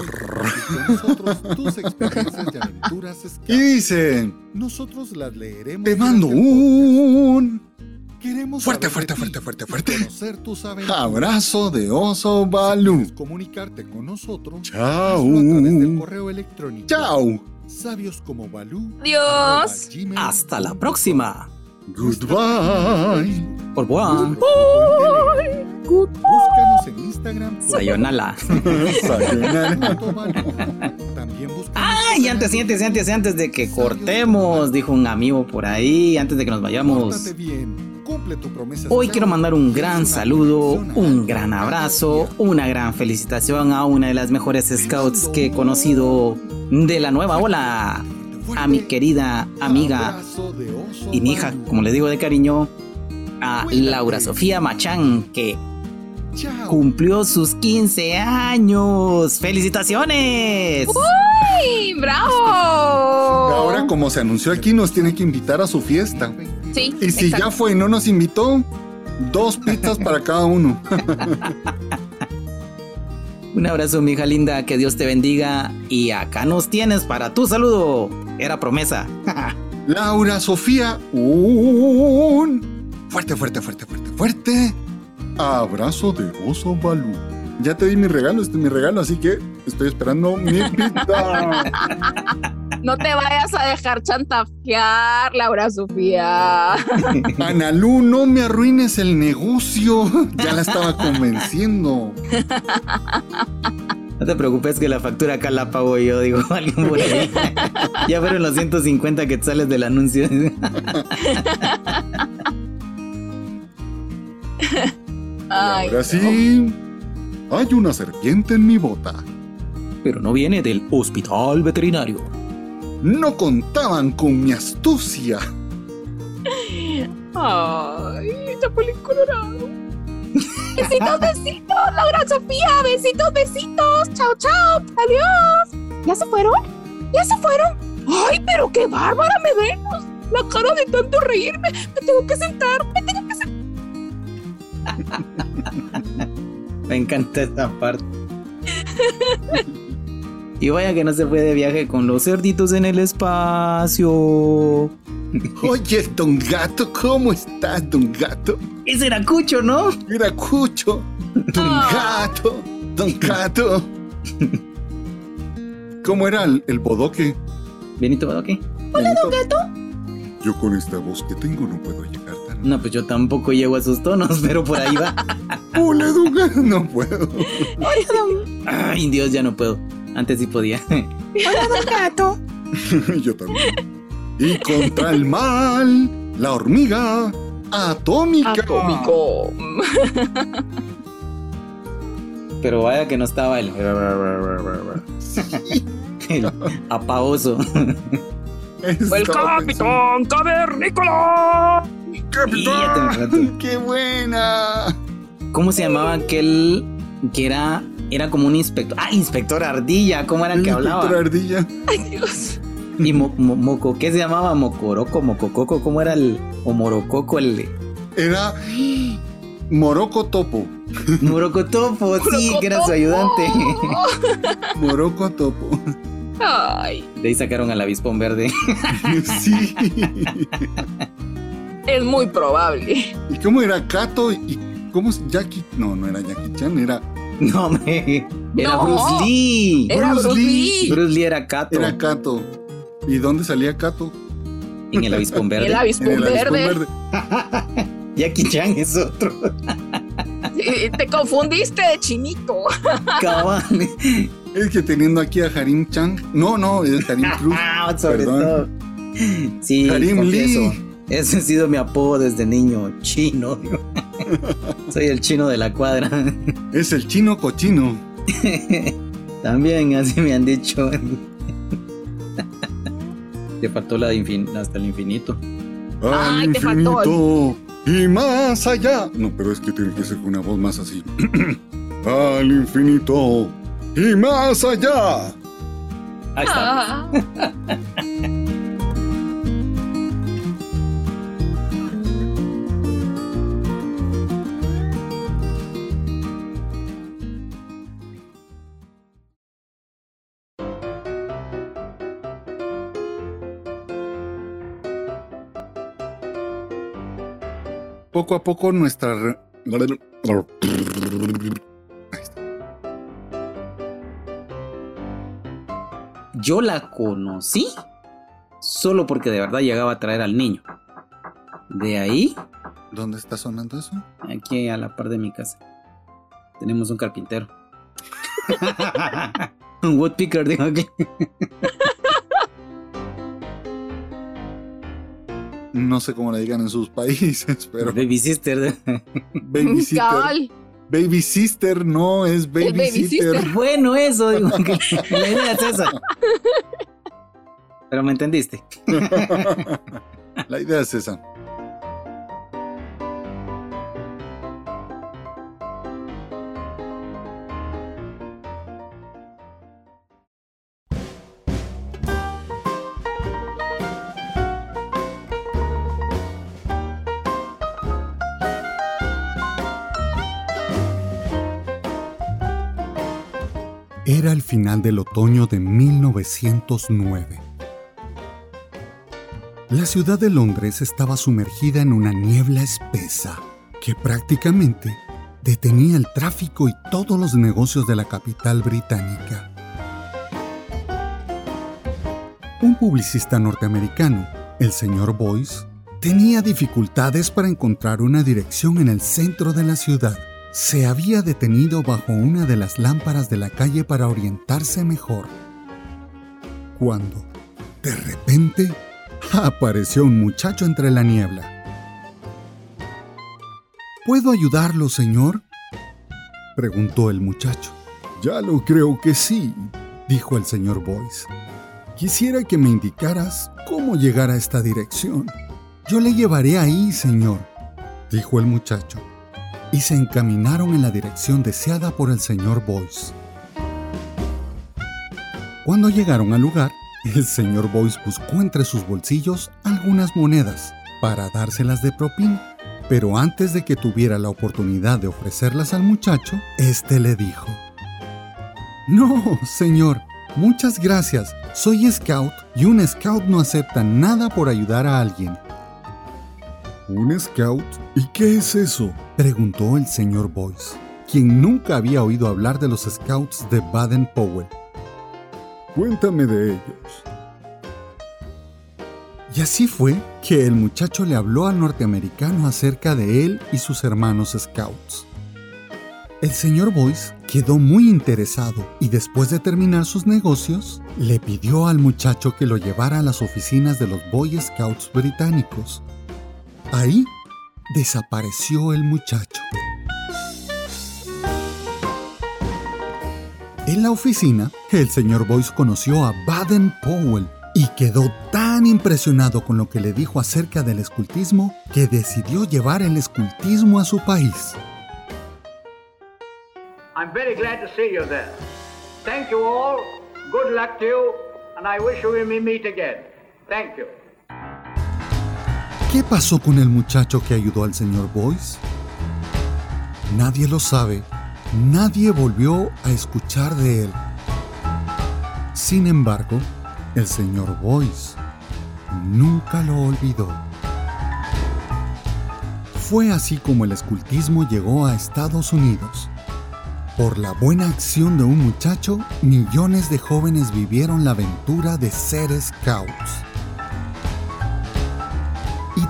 nosotros tus experiencias y aventuras. [laughs] Y dice: Nosotros las leeremos. Te mando un Queremos fuerte, fuerte, fuerte, fuerte, fuerte. Abrazo de oso Balú. comunicarte con nosotros. Chao. correo electrónico. Chao. Sabios como Balú. Dios. Hasta la próxima. Goodbye. Por revoir. Búscanos en Instagram. Sayonala. Sayonala. [laughs] También Ay, antes, antes, antes, antes de que cortemos, dijo un amigo por ahí, antes de que nos vayamos. bien. Hoy quiero mandar un gran saludo, un gran abrazo, una gran felicitación a una de las mejores scouts que he conocido de la nueva ola, a mi querida amiga y mi hija, como le digo de cariño, a Laura Sofía Machán, que cumplió sus 15 años. ¡Felicitaciones! ¡Uy! ¡Bravo! Ahora, como se anunció aquí, nos tiene que invitar a su fiesta. Y si ya fue y no nos invitó, dos pizzas para cada uno. [laughs] Un abrazo, mi hija linda, que Dios te bendiga. Y acá nos tienes para tu saludo. Era promesa. [laughs] Laura Sofía, un fuerte, fuerte, fuerte, fuerte, fuerte. Abrazo de oso Balú. Ya te di mi regalo, este es mi regalo, así que estoy esperando mi pizza. [laughs] No te vayas a dejar chantajear, Laura Sofía. [laughs] Analú, no me arruines el negocio. Ya la estaba convenciendo. [laughs] No te preocupes que la factura acá la pago yo, digo, alguien por ahí. ya fueron los 150 que sales del anuncio. Ahora sí, hay una serpiente en mi bota. Pero no viene del hospital veterinario no contaban con mi astucia. Ay, Chapulín Colorado. Besitos, besitos, Laura Sofía. Besitos, besitos. Chao, chao. Adiós. ¿Ya se fueron? ¿Ya se fueron? Ay, pero qué bárbara me ven. La cara de tanto reírme. Me tengo que sentar. Me tengo que sentar. [laughs] me encanta esta parte. Y vaya que no se fue de viaje con los cerditos en el espacio. Oye, don gato, ¿cómo estás, don gato? Ese era Cucho, ¿no? Era Cucho. Don ah. gato, don gato. ¿Cómo era el, bodoque? Benito Bodoque. Hola, don gato. Yo con esta voz que tengo no puedo llegar. No, pues yo tampoco llego a sus tonos, [laughs] pero por ahí va. Hola. No puedo. Hola, don. Ay, Dios, ya no puedo. Antes sí podía. Hola, don gato. [laughs] Yo también. Y contra el mal, la hormiga atómica. Atómico. Pero vaya que no estaba el. [laughs] el apagoso. el capitán cavernícola. ¡Capitán! [laughs] ¡Qué buena! ¿Cómo se llamaba aquel que era era como un inspector. Ah, inspector Ardilla, ¿cómo era el que hablaba? Inspector Ardilla. Ay, Dios. Y Moco, ¿qué se llamaba? Mocoroco, Mocococo, ¿cómo era el. o Morococo el. Era. Moroco Topo. Moroco Topo, sí, que era su ayudante. [laughs] Moroco Topo. Ay. De ahí sacaron al avispón verde. [laughs] sí. Es muy probable. ¿Y cómo era Kato? ¿Y cómo es Jackie? No, no era Jackie Chan, era. No, me. Era No. Bruce Lee. Era Bruce Bruce Lee. Lee. Bruce Lee era Kato. Era Kato. ¿Y dónde salía Kato? En el avispón verde. El avispón En el avispón verde. [laughs] Jackie Chan es otro. Sí, Te confundiste de chinito. Cabal. Es que teniendo aquí a Harim Chang. No, no, es Harim [laughs] Cruz. Ah, sobre Perdón. todo. Sí, Karim confieso. Lee. Ese ha sido mi apodo desde niño. Chino. [laughs] Soy el chino de la cuadra. Es el chino cochino. [laughs] También así me han dicho. Te faltó la de infin- hasta el infinito. Ay, Al te faltó infinito y más allá. No, pero es que tiene que ser con una voz más así. [clears throat] Al infinito y más allá. Ahí está. [laughs] Poco a poco nuestra... re- Yo la conocí solo porque de verdad llegaba a traer al niño. De ahí, ¿Dónde está sonando eso? aquí a la par de mi casa, tenemos un carpintero. [laughs] [laughs] un woodpicker, digo aquí. No sé cómo le digan en sus [laughs] países, pero Baby sister. baby sister. Cabal. Baby sister no es baby, sitter. sister. [laughs] bueno, eso, digo [laughs] que la idea es esa. Pero me entendiste. La idea es esa. Final del otoño de 1909. La ciudad de Londres estaba sumergida en una niebla espesa que prácticamente detenía el tráfico y todos los negocios de la capital británica. Un publicista norteamericano, el señor Boyce, tenía dificultades para encontrar una dirección en el centro de la ciudad. Se había detenido bajo una de las lámparas de la calle para orientarse mejor. Cuando, de repente, apareció un muchacho entre la niebla. ¿Puedo ayudarlo, señor? preguntó el muchacho. Ya lo creo que sí, dijo el señor Boyce. Quisiera que me indicaras cómo llegar a esta dirección. Yo le llevaré ahí, señor, dijo el muchacho, y se encaminaron en la dirección deseada por el señor Boyce. Cuando llegaron al lugar, el señor Boyce buscó entre sus bolsillos algunas monedas para dárselas de propina, pero antes de que tuviera la oportunidad de ofrecerlas al muchacho, éste le dijo: No, señor, muchas gracias. Soy scout y un scout no acepta nada por ayudar a alguien. ¿Un scout? ¿Y qué es eso? preguntó el señor Boyce, quien nunca había oído hablar de los scouts de Baden Powell. Cuéntame de ellos. Y así fue que el muchacho le habló al norteamericano acerca de él y sus hermanos scouts. El señor Boyce quedó muy interesado y después de terminar sus negocios, le pidió al muchacho que lo llevara a las oficinas de los Boy Scouts británicos. Ahí desapareció el muchacho. En la oficina, el señor Boyce conoció a Baden Powell y quedó tan impresionado con lo que le dijo acerca del escultismo que decidió llevar el escultismo a su país. I'm very glad to see you there. Thank you all. Good luck to you, and I wish we may meet again. Thank you. ¿Qué pasó con el muchacho que ayudó al señor Boyce? Nadie lo sabe, nadie volvió a escuchar de él. Sin embargo, el señor Boyce nunca lo olvidó. Fue así como el escultismo llegó a Estados Unidos. Por la buena acción de un muchacho, millones de jóvenes vivieron la aventura de ser scouts.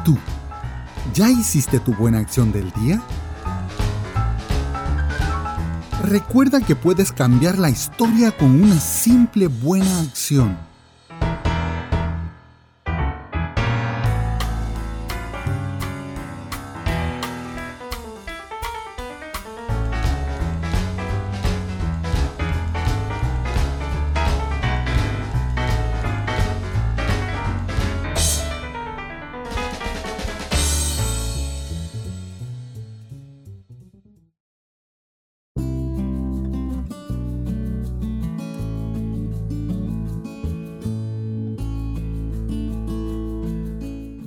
¿Y tú? ¿Ya hiciste tu buena acción del día? Recuerda que puedes cambiar la historia con una simple buena acción.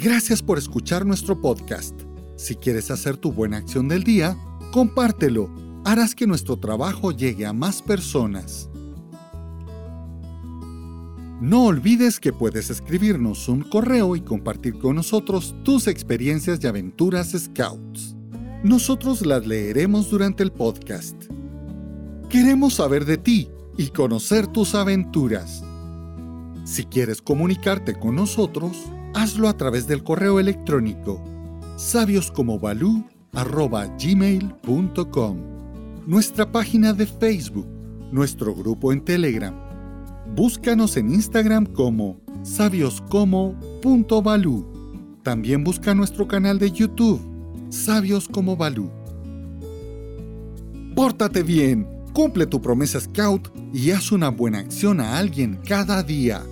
Gracias por escuchar nuestro podcast. Si quieres hacer tu buena acción del día, compártelo. Harás que nuestro trabajo llegue a más personas. No olvides que puedes escribirnos un correo y compartir con nosotros tus experiencias y aventuras Scouts. Nosotros las leeremos durante el podcast. Queremos saber de ti y conocer tus aventuras. Si quieres comunicarte con nosotros, hazlo a través del correo electrónico sabioscomobalú.gmail.com Nuestra página de Facebook, nuestro grupo en Telegram. Búscanos en Instagram como sabioscomo.balú. También busca nuestro canal de YouTube, Sabios como. Pórtate bien, cumple tu promesa Scout y haz una buena acción a alguien cada día.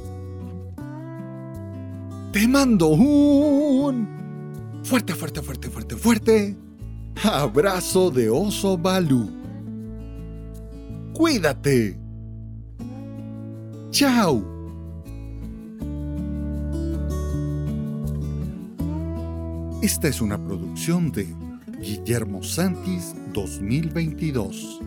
Te mando un fuerte, fuerte, fuerte, fuerte, fuerte abrazo de oso Balú. Cuídate. Chao. Esta es una producción de Guillermo Santis 2022